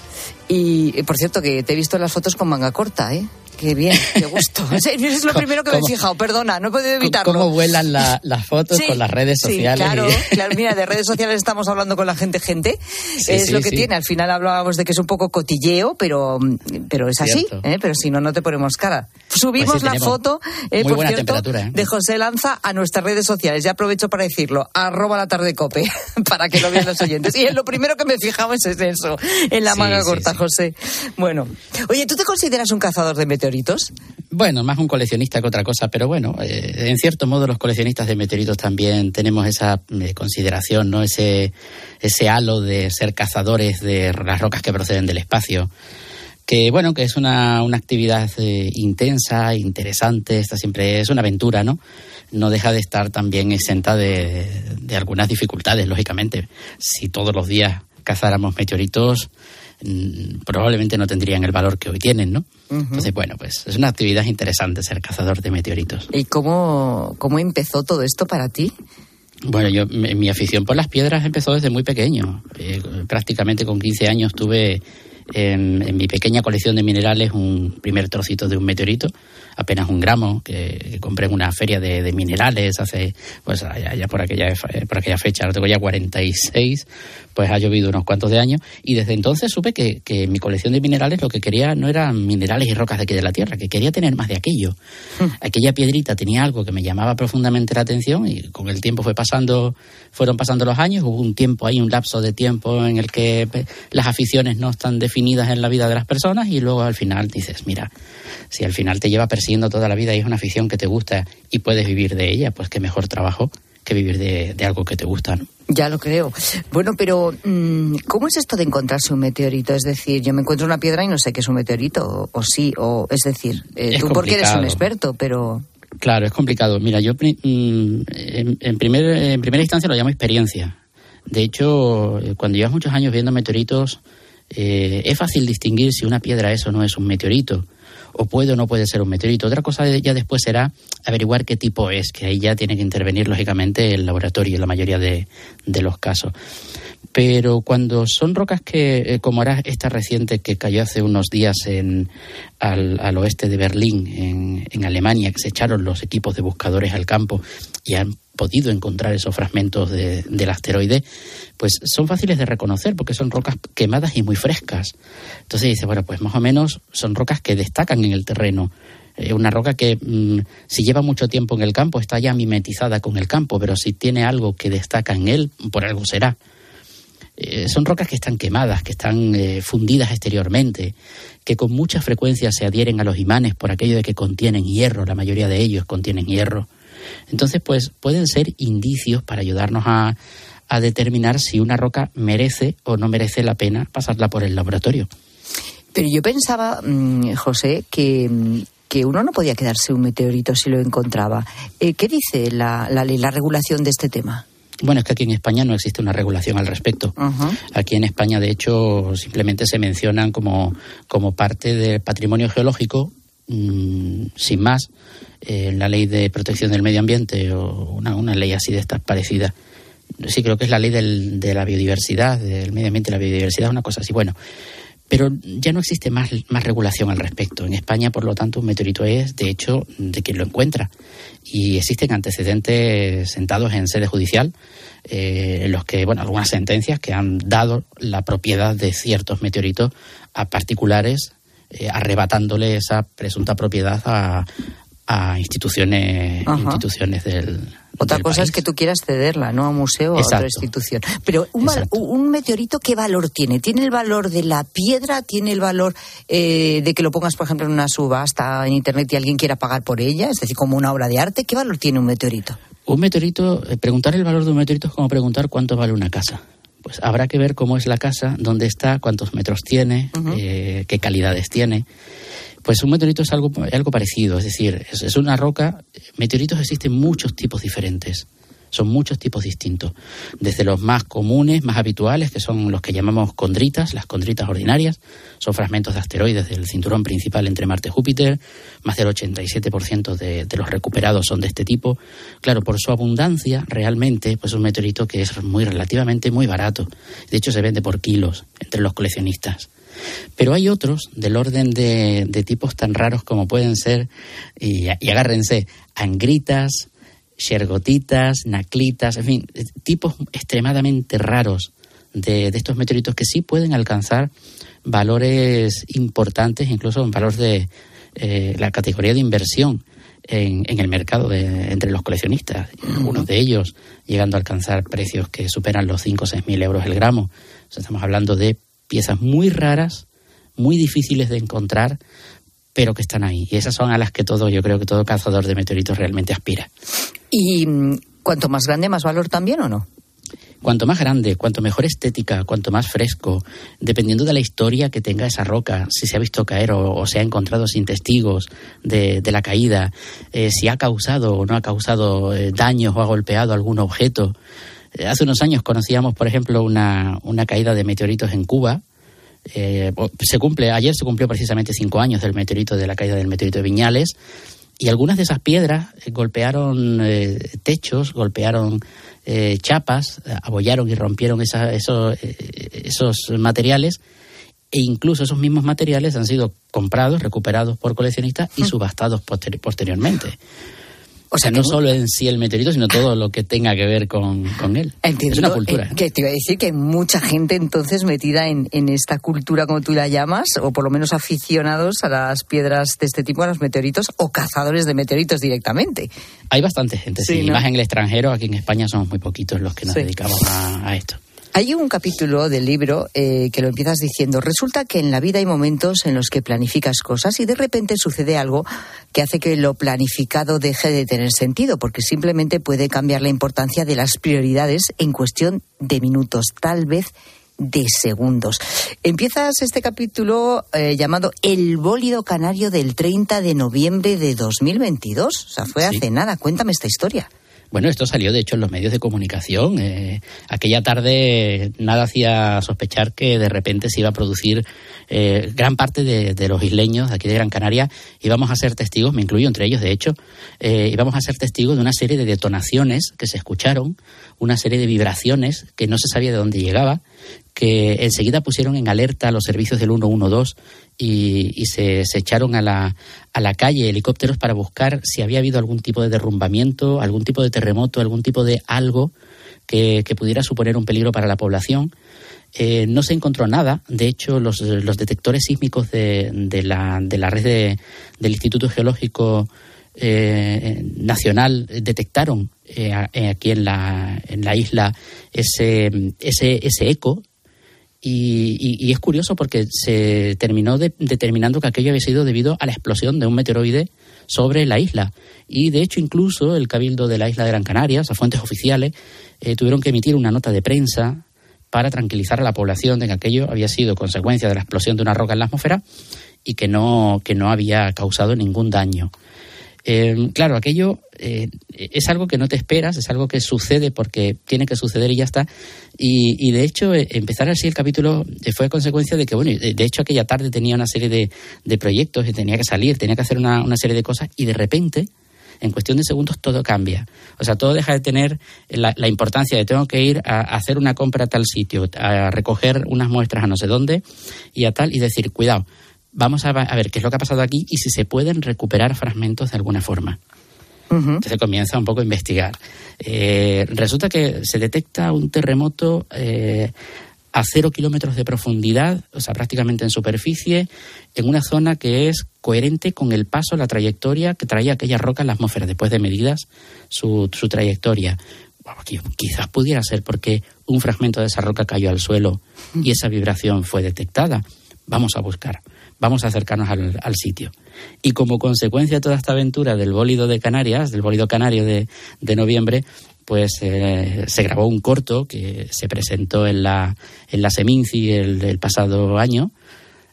Y, por cierto, que te he visto en las fotos con manga corta, ¿eh? Qué bien, qué gusto. <laughs> Es lo primero que me he fijado, perdona, no he podido evitarlo. ¿Cómo vuelan las fotos con las redes sociales? Sí, claro, <laughs> claro, mira, de redes sociales estamos hablando con la gente, gente. es lo que tiene. Al final hablábamos de que es un poco cotilleo, pero, pero es así, ¿eh? pero si no, no te ponemos cara. Subimos pues la foto, eh, por cierto, ¿eh? de José Lanza a nuestras redes sociales. Ya aprovecho para decirlo, arroba la tarde cope, <laughs> para que lo vean los oyentes. Y lo primero que me fijaba es eso, en la manga corta, José. Bueno, oye, ¿tú te consideras un cazador de meteoritos? Bueno, más un coleccionista que otra cosa, pero bueno, eh, en cierto modo los coleccionistas de meteoritos también tenemos esa eh, consideración, ¿no? Ese, ese halo de ser cazadores de las rocas que proceden del espacio. Que bueno, que es una, una actividad eh, intensa, interesante, esta siempre es una aventura, ¿no? No deja de estar también exenta de, de algunas dificultades, lógicamente. Si todos los días cazáramos meteoritos, probablemente no tendrían el valor que hoy tienen, ¿no? Entonces, bueno, pues es una actividad interesante ser cazador de meteoritos. ¿Y cómo, cómo empezó todo esto para ti? Bueno, yo mi afición por las piedras empezó desde muy pequeño. Eh, prácticamente con 15 años tuve en, mi pequeña colección de minerales un primer trocito de un meteorito, apenas un gramo, que, compré en una feria de, minerales hace, pues allá, por, aquella, por aquella fecha, lo tengo ya 46, pues ha llovido unos cuantos de años, y desde entonces supe que, que mi colección de minerales lo que quería no eran minerales y rocas de aquí de la Tierra, que quería tener más de aquello. Hmm. Aquella piedrita tenía algo que me llamaba profundamente la atención y con el tiempo fue pasando, fueron pasando los años, hubo un tiempo ahí, un lapso de tiempo en el que las aficiones no están definidas en la vida de las personas y luego al final dices, mira, si al final te lleva persiguiendo toda la vida y es una afición que te gusta y puedes vivir de ella, pues qué mejor trabajo que vivir de, algo que te gusta. Ya lo creo. Bueno, pero mm, ¿cómo es esto de encontrarse un meteorito? Es decir, yo me encuentro una piedra y no sé qué es un meteorito, o, sí, o es decir, eh, tú porque eres un experto, pero... Claro, es complicado. Mira, yo mm, en, primer, en primera instancia lo llamo experiencia. De hecho, eh, cuando llevas muchos años viendo meteoritos, eh, es fácil distinguir si una piedra es o no es un meteorito o puede o no puede ser un meteorito. Otra cosa ya después será averiguar qué tipo es, que ahí ya tiene que intervenir lógicamente el laboratorio en la mayoría de, los casos. Pero cuando son rocas que, eh, como era esta reciente que cayó hace unos días en, al, oeste de Berlín, en, Alemania, que se echaron los equipos de buscadores al campo y han podido encontrar esos fragmentos del asteroide, pues son fáciles de reconocer porque son rocas quemadas y muy frescas. Entonces dice, bueno, pues más o menos son rocas que destacan en el terreno. Eh, una roca que mm, si lleva mucho tiempo en el campo está ya mimetizada con el campo, pero si tiene algo que destaca en él, por algo será. Eh, son rocas que están quemadas, que están eh, fundidas exteriormente, que con mucha frecuencia se adhieren a los imanes por aquello de que contienen hierro, la mayoría de ellos contienen hierro. Entonces, pues pueden ser indicios para ayudarnos a, determinar si una roca merece o no merece la pena pasarla por el laboratorio. Pero yo pensaba, mm, José, que, que uno no podía quedarse un meteorito si lo encontraba. Eh, ¿Qué dice la, la la regulación de este tema? Bueno, es que aquí en España no existe una regulación al respecto. Aquí en España, de hecho, simplemente se mencionan como, como parte del patrimonio geológico, mm, sin más, en la ley de protección del medio ambiente o una, una ley así de estas parecida. Sí, creo que es la ley del, de la biodiversidad, del medio ambiente y la biodiversidad, una cosa así. Bueno, pero ya no existe más, más regulación al respecto. En España, por lo tanto, un meteorito es, de hecho, de quien lo encuentra. Y existen antecedentes sentados en sede judicial eh, en los que, bueno, algunas sentencias que han dado la propiedad de ciertos meteoritos a particulares, eh, arrebatándole esa presunta propiedad a, a instituciones, instituciones del. Otra cosa es que tú quieras cederla, ¿no? A un museo o a otra institución. Pero un, un, meteorito, ¿qué valor tiene? ¿Tiene el valor de la piedra? ¿Tiene el valor eh, de que lo pongas, por ejemplo, en una subasta en internet y alguien quiera pagar por ella? Es decir, como una obra de arte. ¿Qué valor tiene un meteorito? Un meteorito, eh, preguntar el valor de un meteorito es como preguntar cuánto vale una casa. Pues habrá que ver cómo es la casa, dónde está, cuántos metros tiene, eh, qué calidades tiene. Pues un meteorito es algo, algo parecido, es decir, es una roca. Meteoritos existen muchos tipos diferentes. Son muchos tipos distintos, desde los más comunes, más habituales, que son los que llamamos condritas, las condritas ordinarias, son fragmentos de asteroides del cinturón principal entre Marte y Júpiter, más del 87% de, de los recuperados son de este tipo. Claro, por su abundancia, realmente, pues es un meteorito que es muy relativamente muy barato. De hecho, se vende por kilos entre los coleccionistas. Pero hay otros del orden de, de, tipos tan raros como pueden ser, y, y agárrense, angritas, shergotitas, naclitas, en fin, tipos extremadamente raros de, estos meteoritos que sí pueden alcanzar valores importantes, incluso en valores de eh, la categoría de inversión en, el mercado de, entre los coleccionistas. Algunos de ellos llegando a alcanzar precios que superan los 5 o 6 mil euros el gramo. estamos hablando de piezas muy raras, muy difíciles de encontrar, pero que están ahí. Y esas son a las que todo, yo creo que todo cazador de meteoritos realmente aspira. ¿Y mm, cuanto más grande, más valor también o no? Cuanto más grande, cuanto mejor estética, cuanto más fresco, dependiendo de la historia que tenga esa roca, si se ha visto caer o, se ha encontrado sin testigos de, la caída, eh, si ha causado o no ha causado eh, daños o ha golpeado algún objeto. Eh, hace unos años conocíamos, por ejemplo, una, una caída de meteoritos en Cuba, eh, se cumple, ayer se cumplió precisamente cinco años del meteorito, de la caída del meteorito de Viñales, y algunas de esas piedras eh, golpearon eh, techos, golpearon chapas, abollaron y rompieron esos, esos materiales, e incluso esos mismos materiales han sido comprados, recuperados por coleccionistas y subastados posteriormente. O sea, no solo en sí el meteorito, sino todo lo que tenga que ver con, él. Entiendo. Es una cultura. Eh, que te iba a decir que hay mucha gente entonces metida en, esta cultura, como tú la llamas, o por lo menos aficionados a las piedras de este tipo, a los meteoritos, o cazadores de meteoritos directamente. Hay bastante gente, sí. Más en el extranjero, aquí en España somos muy poquitos los que nos dedicamos a esto. Hay un capítulo del libro eh, que lo empiezas diciendo, resulta que en la vida hay momentos en los que planificas cosas y de repente sucede algo que hace que lo planificado deje de tener sentido, porque simplemente puede cambiar la importancia de las prioridades en cuestión de minutos, tal vez de segundos. Empiezas este capítulo eh, llamado El bólido canario del 30 de noviembre de 2022. O sea, fue hace nada. Cuéntame esta historia. Bueno, esto salió de hecho en los medios de comunicación. Eh, aquella tarde nada hacía sospechar que de repente se iba a producir eh, gran parte de, los isleños de aquí de Gran Canaria íbamos a ser testigos, me incluyo entre ellos de hecho, eh, íbamos a ser testigos de una serie de detonaciones que se escucharon, una serie de vibraciones que no se sabía de dónde llegaba, que enseguida pusieron en alerta los servicios del 112 y, se, echaron a la, a la calle helicópteros para buscar si había habido algún tipo de derrumbamiento, algún tipo de terremoto, algún tipo de algo que, pudiera suponer un peligro para la población. Eh, no se encontró nada. De hecho, los, detectores sísmicos de, de, la, de la red del Instituto Geológico eh, Nacional detectaron eh, aquí en la, en la isla ese, ese, ese eco y, es curioso porque se terminó determinando que aquello había sido debido a la explosión de un meteoroide sobre la isla. Y de hecho, incluso el Cabildo de la isla de Gran Canaria, a fuentes oficiales, eh, tuvieron que emitir una nota de prensa para tranquilizar a la población de que aquello había sido consecuencia de la explosión de una roca en la atmósfera y que no, que no había causado ningún daño. Eh, claro, aquello eh, es algo que no te esperas, es algo que sucede porque tiene que suceder y ya está. Y, de hecho, eh, empezar así el capítulo fue a consecuencia de que, bueno, de, hecho aquella tarde tenía una serie de, proyectos y tenía que salir, tenía que hacer una, serie de cosas y de repente, en cuestión de segundos, todo cambia. O sea, todo deja de tener la, importancia de tengo que ir a, hacer una compra a tal sitio, a recoger unas muestras a no sé dónde y a tal y decir, cuidado vamos a, ver qué es lo que ha pasado aquí y si se pueden recuperar fragmentos de alguna forma. Entonces comienza un poco a investigar. Eh, resulta que se detecta un terremoto eh, a cero kilómetros de profundidad, o sea, prácticamente en superficie, en una zona que es coherente con el paso, la trayectoria que traía aquella roca en la atmósfera, después de medidas su, su trayectoria. quizás pudiera ser porque un fragmento de esa roca cayó al suelo y esa vibración fue detectada. Vamos a buscar vamos a acercarnos al, sitio. Y como consecuencia de toda esta aventura del bólido de Canarias, del bólido canario de, noviembre, pues eh, se grabó un corto que se presentó en la, en la Seminci el, pasado año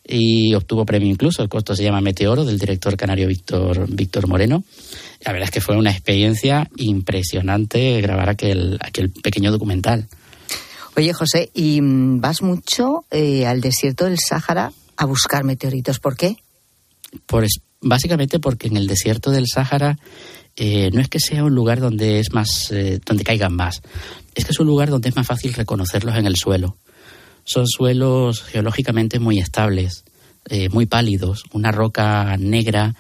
y obtuvo premio incluso. El corto se llama Meteoro, del director canario Víctor, Víctor Moreno. La verdad es que fue una experiencia impresionante grabar aquel, aquel pequeño documental. Oye, José, ¿y vas mucho eh, al desierto del Sáhara a buscar meteoritos. ¿Por qué? Pues básicamente porque en el desierto del Sáhara eh, no es que sea un lugar donde es más, eh, donde caigan más, es que es un lugar donde es más fácil reconocerlos en el suelo. Son suelos geológicamente muy estables, eh, muy pálidos, una roca negra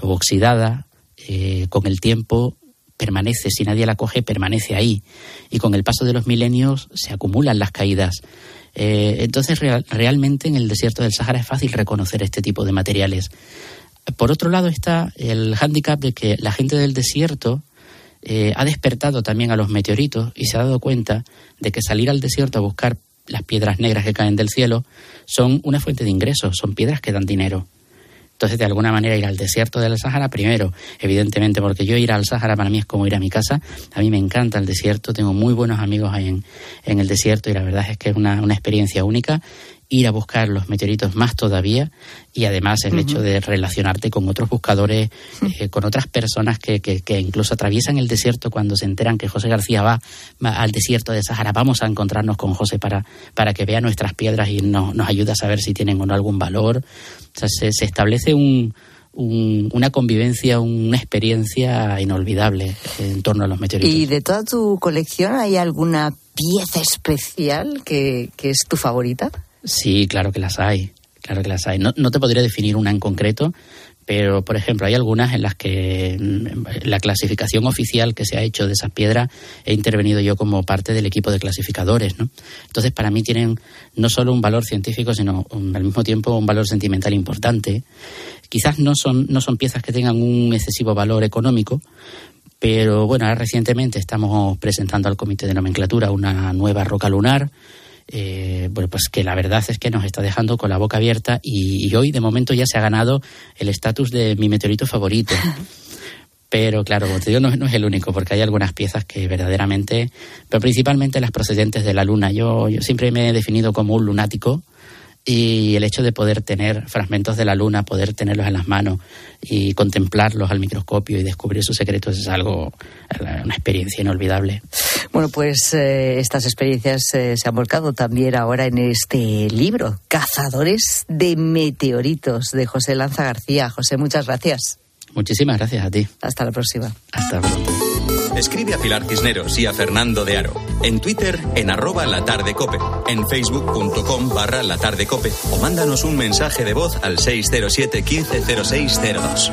o oxidada, con el tiempo permanece, si nadie la coge, permanece ahí. Y con el paso de los milenios se acumulan las caídas. Eh, entonces, realmente en el desierto del Sahara es fácil reconocer este tipo de materiales. Por otro lado está el hándicap de que la gente del desierto eh, ha despertado también a los meteoritos y se ha dado cuenta de que salir al desierto a buscar las piedras negras que caen del cielo son una fuente de ingresos, son piedras que dan dinero. Entonces, de alguna manera, ir al desierto del Sáhara, primero, evidentemente, porque yo ir al Sáhara para mí es como ir a mi casa. A mí me encanta el desierto, tengo muy buenos amigos ahí en, en el desierto y la verdad es que es una, una experiencia única ir a buscar los meteoritos más todavía y además el hecho de relacionarte con otros buscadores, eh, con otras personas que, que, incluso atraviesan el desierto cuando se enteran que José García va, al desierto de Sahara. Vamos a encontrarnos con José para, para que vea nuestras piedras y nos, nos ayude a saber si tienen o no algún valor. O sea, se, se establece un, una convivencia, una experiencia inolvidable en torno a los meteoritos. ¿Y de toda tu colección hay alguna pieza especial que, que es tu favorita? Sí, claro que las hay. Claro que las hay. No, no te podría definir una en concreto, pero por ejemplo hay algunas en las que mm, la clasificación oficial que se ha hecho de esas piedras he intervenido yo como parte del equipo de clasificadores ¿no? entonces para mí tienen no solo un valor científico sino al mismo tiempo un valor sentimental importante quizás no son no son piezas que tengan un excesivo valor económico pero bueno ahora recientemente estamos presentando al comité de nomenclatura una nueva roca lunar eh, bueno, pues que la verdad es que nos está dejando con la boca abierta y, hoy de momento ya se ha ganado el estatus de mi meteorito favorito. <laughs> Pero claro, como te digo, no, es el único, porque hay algunas piezas que verdaderamente, pero principalmente las procedentes de la Luna. Yo, yo siempre me he definido como un lunático y el hecho de poder tener fragmentos de la luna, poder tenerlos en las manos y contemplarlos al microscopio y descubrir sus secretos es algo, una experiencia inolvidable. Bueno, pues eh, estas experiencias eh, se han volcado también ahora en este libro, Cazadores de Meteoritos, de José Lanza García. José, muchas gracias. Muchísimas gracias a ti. Hasta la próxima. Hasta pronto. Escribe a Pilar Cisneros y a Fernando de Aro. En Twitter, en arroba latardecope. En facebook.com barra latardecope. O mándanos un mensaje de voz al 607 150602.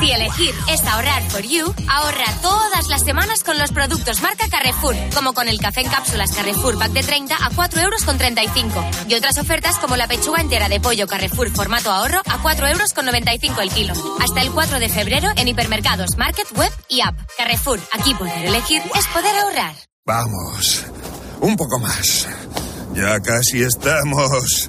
Si elegir es ahorrar for you, ahorra todas las semanas con los productos marca Carrefour, como con el café en cápsulas Carrefour Pack de 30 a 4 euros con 35. Y otras ofertas como la pechuga entera de pollo Carrefour formato ahorro a 4 euros con 95 el kilo. Hasta el 4 de febrero en hipermercados, market, web y app. Carrefour, aquí poder elegir es poder ahorrar. Vamos, un poco más. Ya casi estamos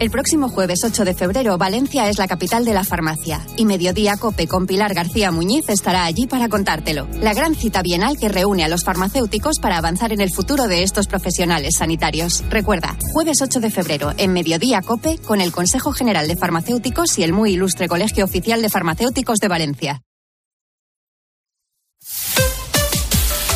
El próximo jueves 8 de febrero, Valencia es la capital de la farmacia y Mediodía Cope con Pilar García Muñiz estará allí para contártelo. La gran cita bienal que reúne a los farmacéuticos para avanzar en el futuro de estos profesionales sanitarios. Recuerda, jueves 8 de febrero en Mediodía Cope con el Consejo General de Farmacéuticos y el muy ilustre Colegio Oficial de Farmacéuticos de Valencia.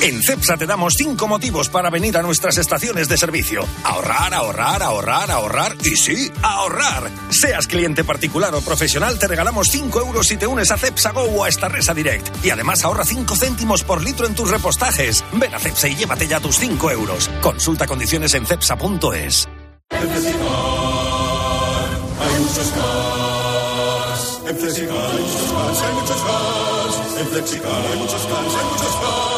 En CEPSA te damos cinco motivos para venir a nuestras estaciones de servicio. Ahorrar, ahorrar, ahorrar, ahorrar y sí, ahorrar. Seas cliente particular o profesional, te regalamos 5 euros si te unes a CEPSA Go o a esta Resa Direct. Y además ahorra 5 céntimos por litro en tus repostajes. Ven a CEPSA y llévate ya tus 5 euros. Consulta condiciones en cepsa.es. Hay muchos. En hay muchos. En hay muchos hay muchos.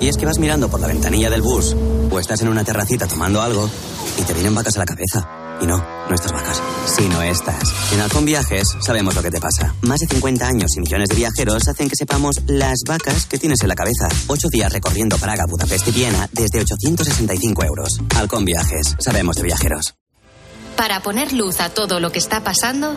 Y es que vas mirando por la ventanilla del bus o estás en una terracita tomando algo y te vienen vacas a la cabeza. Y no, no estas vacas, sino estas. En Halcón Viajes sabemos lo que te pasa. Más de 50 años y millones de viajeros hacen que sepamos las vacas que tienes en la cabeza. Ocho días recorriendo Praga, Budapest y Viena desde 865 euros. Halcón Viajes, sabemos de viajeros. Para poner luz a todo lo que está pasando,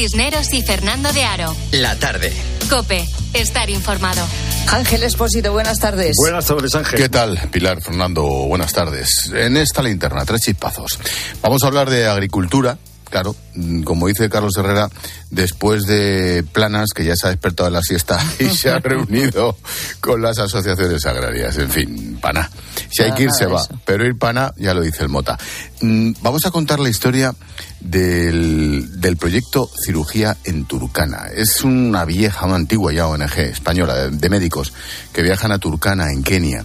Cisneros y Fernando de Aro. La tarde. Cope, estar informado. Ángel Espósito, buenas tardes. Buenas tardes, Ángel. ¿Qué tal, Pilar, Fernando? Buenas tardes. En esta linterna, tres chispazos. Vamos a hablar de agricultura. Claro, mm, como dice Carlos Herrera, después de Planas, que ya se ha despertado en la siesta <laughs> y se ha <laughs> reunido con las asociaciones agrarias. En fin, pana. Si hay que ir, se de va. Pero ir pana, ya lo dice el Mota. Mm, Vamos a contar la historia del, del proyecto Cirugía en Turcana. Es una vieja, una antigua ya ONG española de, de médicos que viajan a Turcana, en Kenia.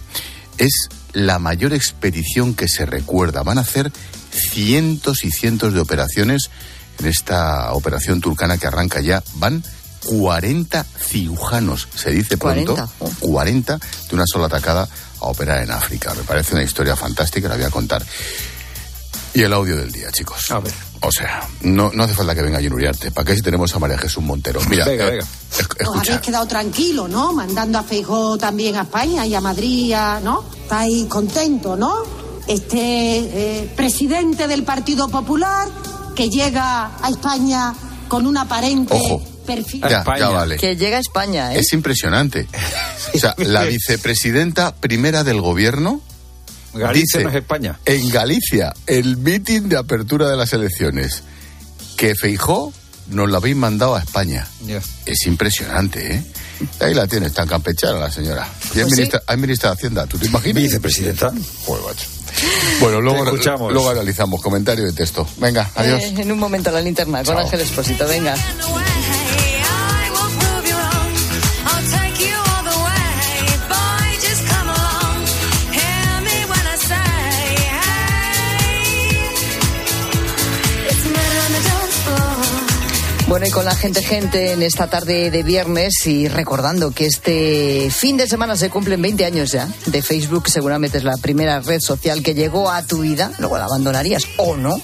Es la mayor expedición que se recuerda. Van a hacer cientos y cientos de operaciones en esta operación turcana que arranca ya. Van 40 cirujanos, se dice pronto, 40, 40 de una sola atacada a operar en África. Me parece una historia fantástica, la voy a contar. Y el audio del día, chicos. A ver. O sea, no, no hace falta que venga Uriarte. ¿Para qué si tenemos a María Jesús Montero? Mira, Venga, eh, venga. Os habéis quedado tranquilo, ¿no? Mandando a Feijó también a España y a Madrid, a- ¿no? Estáis contentos, ¿no? Este eh, presidente del Partido Popular que llega a España con un aparente perfil. Ya, ya vale. Que llega a España, ¿eh? Es impresionante. <laughs> O sea, la vicepresidenta primera del gobierno Galicia dice no es España. en Galicia el mitin de apertura de las elecciones que Feijó nos lo habéis mandado a España. Es impresionante, ¿eh? Ahí la tienes, tan campechana la señora. Y es Pues sí. ministra, es ministra de Hacienda, ¿tú te imaginas? Vicepresidenta. Joder, macho. Bueno, luego, escuchamos. luego analizamos. Comentario de texto. Venga, adiós. Eh, en un momento la linterna con Chao. Ángel Espósito, venga. Bueno, y con la gente, gente, en esta tarde de viernes y recordando que este fin de semana se cumplen 20 años ya de Facebook, seguramente es la primera red social que llegó a tu vida, luego la abandonarías o no.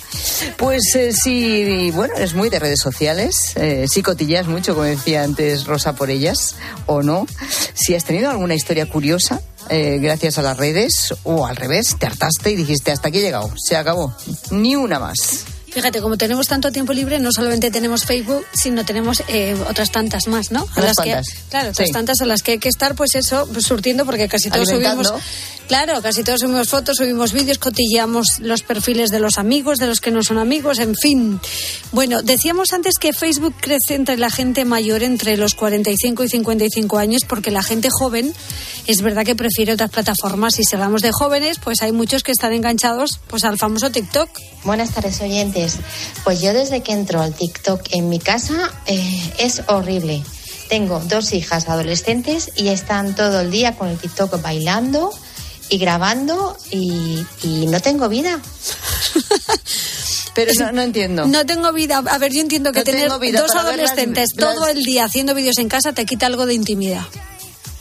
Pues eh, si, bueno, eres muy de redes sociales, eh, si cotilleas mucho, como decía antes Rosa, por ellas o no, si has tenido alguna historia curiosa eh, gracias a las redes o al revés, te hartaste y dijiste hasta aquí he llegado, se acabó, ni una más. Fíjate, como tenemos tanto tiempo libre, no solamente tenemos Facebook, sino tenemos eh, otras tantas más, ¿no? Que, cuantas. claro, otras Sí. tantas a las que hay que estar, pues eso, pues, surtiendo, porque casi todos subimos. Claro, casi todos subimos fotos, subimos vídeos, cotilleamos los perfiles de los amigos, de los que no son amigos, en fin. Bueno, decíamos antes que Facebook crece entre la gente mayor entre los 45 y 55 años, porque la gente joven es verdad que prefiere otras plataformas. Y si hablamos de jóvenes, pues hay muchos que están enganchados pues al famoso TikTok. Buenas tardes, oyentes. Pues yo desde que entro al TikTok en mi casa eh, es horrible. Tengo dos hijas adolescentes y están todo el día con el TikTok bailando y grabando y, y no tengo vida. <laughs> Pero no, no entiendo. No tengo vida. A ver, yo entiendo que No tener vida dos adolescentes todo el día haciendo vídeos en casa te quita algo de intimidad.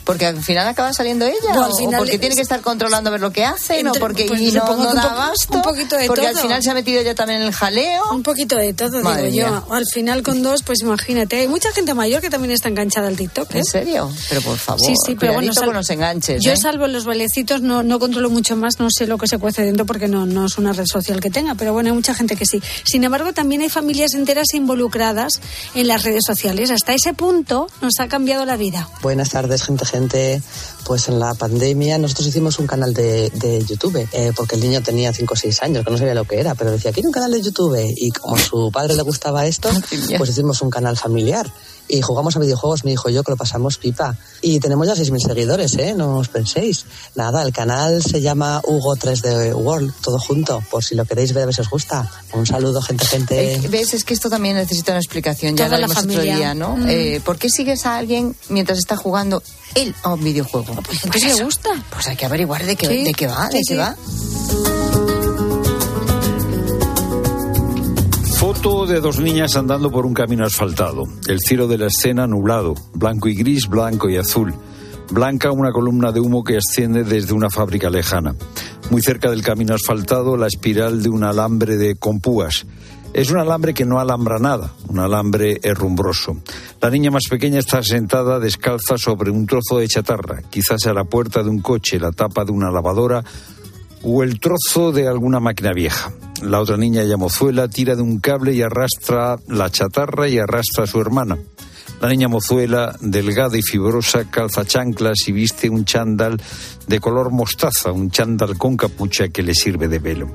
Porque al final acaba saliendo ella. Al o porque tiene que estar controlando a ver lo que hace, no Entre- porque pues y no, no un da po- abasto. un poquito de porque al todo. final se ha metido ella también en el jaleo. Un poquito de todo, Madre digo mía. yo. Al final con dos, pues imagínate. Hay mucha gente mayor que también está enganchada al TikTok. ¿eh? ¿En serio? Pero por favor, Sí, sí, pero bueno, cuidadito sal- con los enganches. Yo ¿eh? salvo los bailecitos, no, no controlo mucho más, no sé lo que se cuece dentro porque no, no es una red social que tenga, pero bueno, hay mucha gente que sí. Sin embargo, también hay familias enteras involucradas en las redes sociales. Hasta ese punto nos ha cambiado la vida. Buenas tardes, gente, gente. Pues en la pandemia nosotros hicimos un canal de, de YouTube, eh, porque el niño tenía 5 o 6 años, que no sabía lo que era, pero decía, quiero un canal de YouTube. Y como a su padre le gustaba esto, <laughs> pues hicimos un canal familiar. Y jugamos a videojuegos, mi hijo y yo, que lo pasamos pipa. Y tenemos ya 6.000 seguidores, ¿eh? No os penséis. Nada, el canal se llama Hugo 3D World, todo junto, por si lo queréis ver, a ver si os gusta. Un saludo, gente, gente. ¿Ves? Es que esto también necesita una explicación. Ya Toda lo la haremos otro familia. día, ¿no? Mm. Eh, ¿Por qué sigues a alguien mientras está jugando él a un videojuego? Pues porque le gusta. Pues hay que averiguar de qué, Sí, de qué va, de sí, qué sí. va. Foto de dos niñas andando por un camino asfaltado. El cielo de la escena nublado, blanco y gris, blanco y azul. Blanca una columna de humo que asciende desde una fábrica lejana. Muy cerca del camino asfaltado, la espiral de un alambre de compúas. Es un alambre que no alambra nada, un alambre herrumbroso. La niña más pequeña está sentada descalza sobre un trozo de chatarra, quizás a la puerta de un coche, la tapa de una lavadora o el trozo de alguna máquina vieja. La otra niña, ya mozuela, tira de un cable y arrastra la chatarra y arrastra a su hermana. La niña mozuela, delgada y fibrosa, calza chanclas y viste un chándal de color mostaza, un chándal con capucha que le sirve de velo.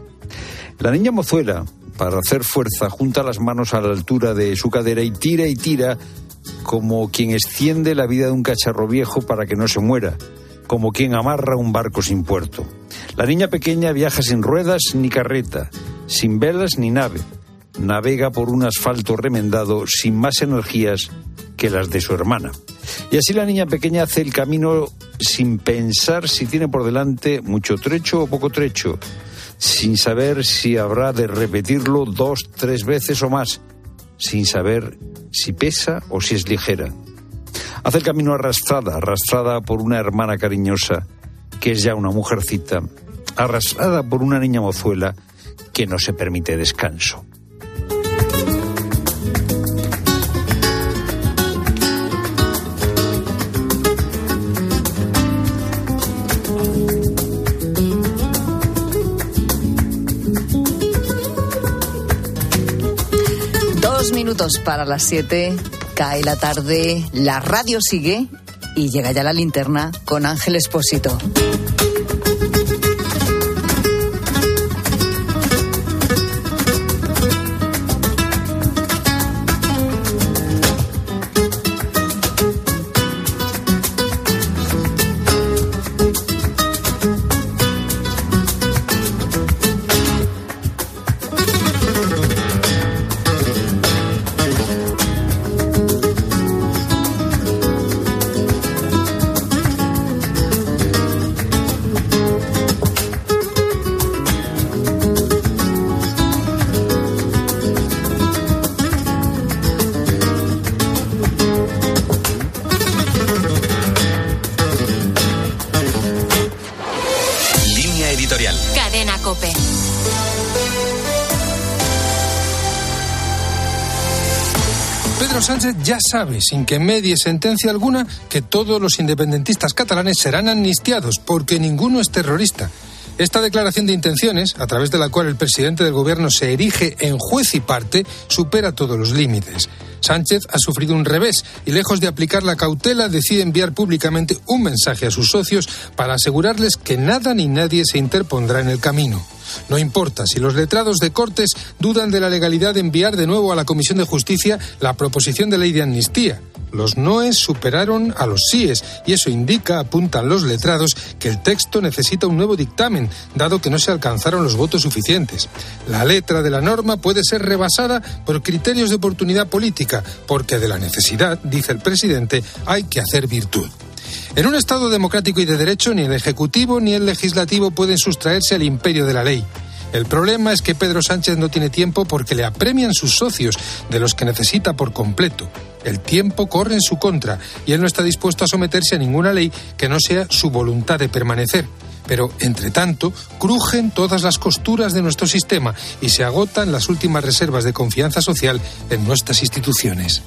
La niña mozuela, para hacer fuerza, junta las manos a la altura de su cadera y tira y tira como quien extiende la vida de un cacharro viejo para que no se muera, como quien amarra un barco sin puerto. La niña pequeña viaja sin ruedas ni carreta, sin velas ni nave. Navega por un asfalto remendado sin más energías que las de su hermana. Y así la niña pequeña hace el camino sin pensar si tiene por delante mucho trecho o poco trecho, sin saber si habrá de repetirlo dos, tres veces o más, sin saber si pesa o si es ligera. Hace el camino arrastrada, arrastrada por una hermana cariñosa, que es ya una mujercita, arrastrada por una niña mozuela que no se permite descanso. Minutos para las siete, cae la tarde, la radio sigue y llega ya la linterna con Ángel Espósito. Ya sabe, sin que medie sentencia alguna, que todos los independentistas catalanes serán amnistiados, porque ninguno es terrorista. Esta declaración de intenciones, a través de la cual el presidente del gobierno se erige en juez y parte, supera todos los límites. Sánchez ha sufrido un revés y lejos de aplicar la cautela decide enviar públicamente un mensaje a sus socios para asegurarles que nada ni nadie se interpondrá en el camino. No importa si los letrados de Cortes dudan de la legalidad de enviar de nuevo a la Comisión de Justicia la proposición de ley de amnistía. Los noes superaron a los síes y eso indica, apuntan los letrados, que el texto necesita un nuevo dictamen, dado que no se alcanzaron los votos suficientes. La letra de la norma puede ser rebasada por criterios de oportunidad política, porque de la necesidad, dice el presidente, hay que hacer virtud. En un Estado democrático y de derecho, ni el Ejecutivo ni el Legislativo pueden sustraerse al imperio de la ley. El problema es que Pedro Sánchez no tiene tiempo porque le apremian sus socios, de los que necesita por completo. El tiempo corre en su contra y él no está dispuesto a someterse a ninguna ley que no sea su voluntad de permanecer. Pero, entre tanto, crujen todas las costuras de nuestro sistema y se agotan las últimas reservas de confianza social en nuestras instituciones.